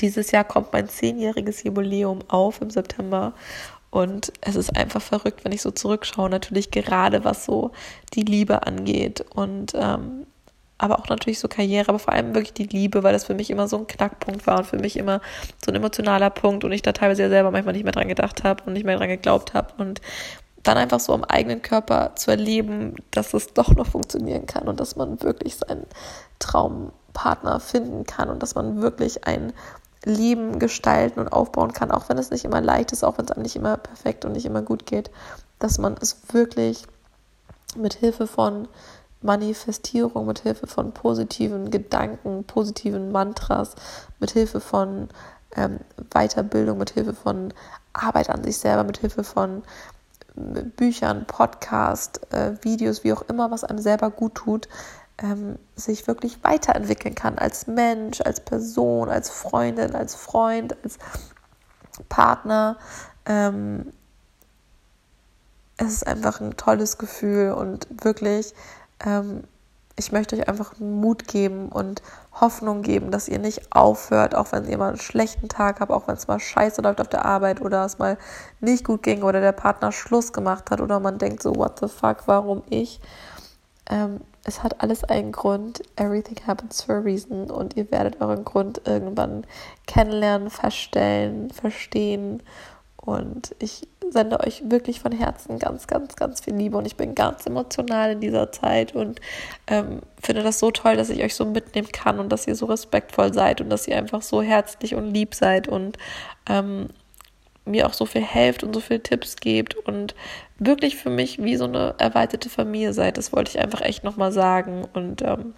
Dieses Jahr kommt mein zehnjähriges Jubiläum auf im September und es ist einfach verrückt, wenn ich so zurückschaue, natürlich gerade was so die Liebe angeht und ähm, aber auch natürlich so Karriere, aber vor allem wirklich die Liebe, weil das für mich immer so ein Knackpunkt war und für mich immer so ein emotionaler Punkt und ich da teilweise ja selber manchmal nicht mehr dran gedacht habe und nicht mehr dran geglaubt habe und dann einfach so am eigenen Körper zu erleben, dass es doch noch funktionieren kann und dass man wirklich seinen Traumpartner finden kann und dass man wirklich ein Leben gestalten und aufbauen kann, auch wenn es nicht immer leicht ist, auch wenn es einem nicht immer perfekt und nicht immer gut geht, dass man es wirklich mit Hilfe von Manifestierung, mit Hilfe von positiven Gedanken, positiven Mantras, mit Hilfe von ähm, Weiterbildung, mit Hilfe von Arbeit an sich selber, mit Hilfe von äh, Büchern, Podcast, äh, Videos, wie auch immer, was einem selber gut tut, ähm, sich wirklich weiterentwickeln kann als Mensch, als Person, als Freundin, als Freund, als Partner. Ähm, es ist einfach ein tolles Gefühl und wirklich, ähm, ich möchte euch einfach Mut geben und Hoffnung geben, dass ihr nicht aufhört, auch wenn ihr mal einen schlechten Tag habt, auch wenn es mal scheiße läuft auf der Arbeit oder es mal nicht gut ging oder der Partner Schluss gemacht hat oder man denkt so, what the fuck, warum ich? Ähm, es hat alles einen Grund. Everything happens for a reason. Und ihr werdet euren Grund irgendwann kennenlernen, feststellen, verstehen. Und ich sende euch wirklich von Herzen ganz, ganz, ganz viel Liebe. Und ich bin ganz emotional in dieser Zeit und ähm, finde das so toll, dass ich euch so mitnehmen kann und dass ihr so respektvoll seid und dass ihr einfach so herzlich und lieb seid und ähm, mir auch so viel helft und so viele Tipps gebt und wirklich für mich wie so eine erweiterte Familie seid. Das wollte ich einfach echt nochmal sagen. Und ähm,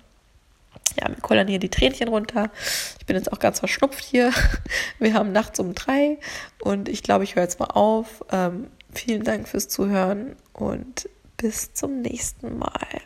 ja, mir kullern hier die Tränchen runter. Ich bin jetzt auch ganz verschnupft hier. *laughs* Wir haben nachts um drei und ich glaube, ich höre jetzt mal auf. Ähm, vielen Dank fürs Zuhören und bis zum nächsten Mal.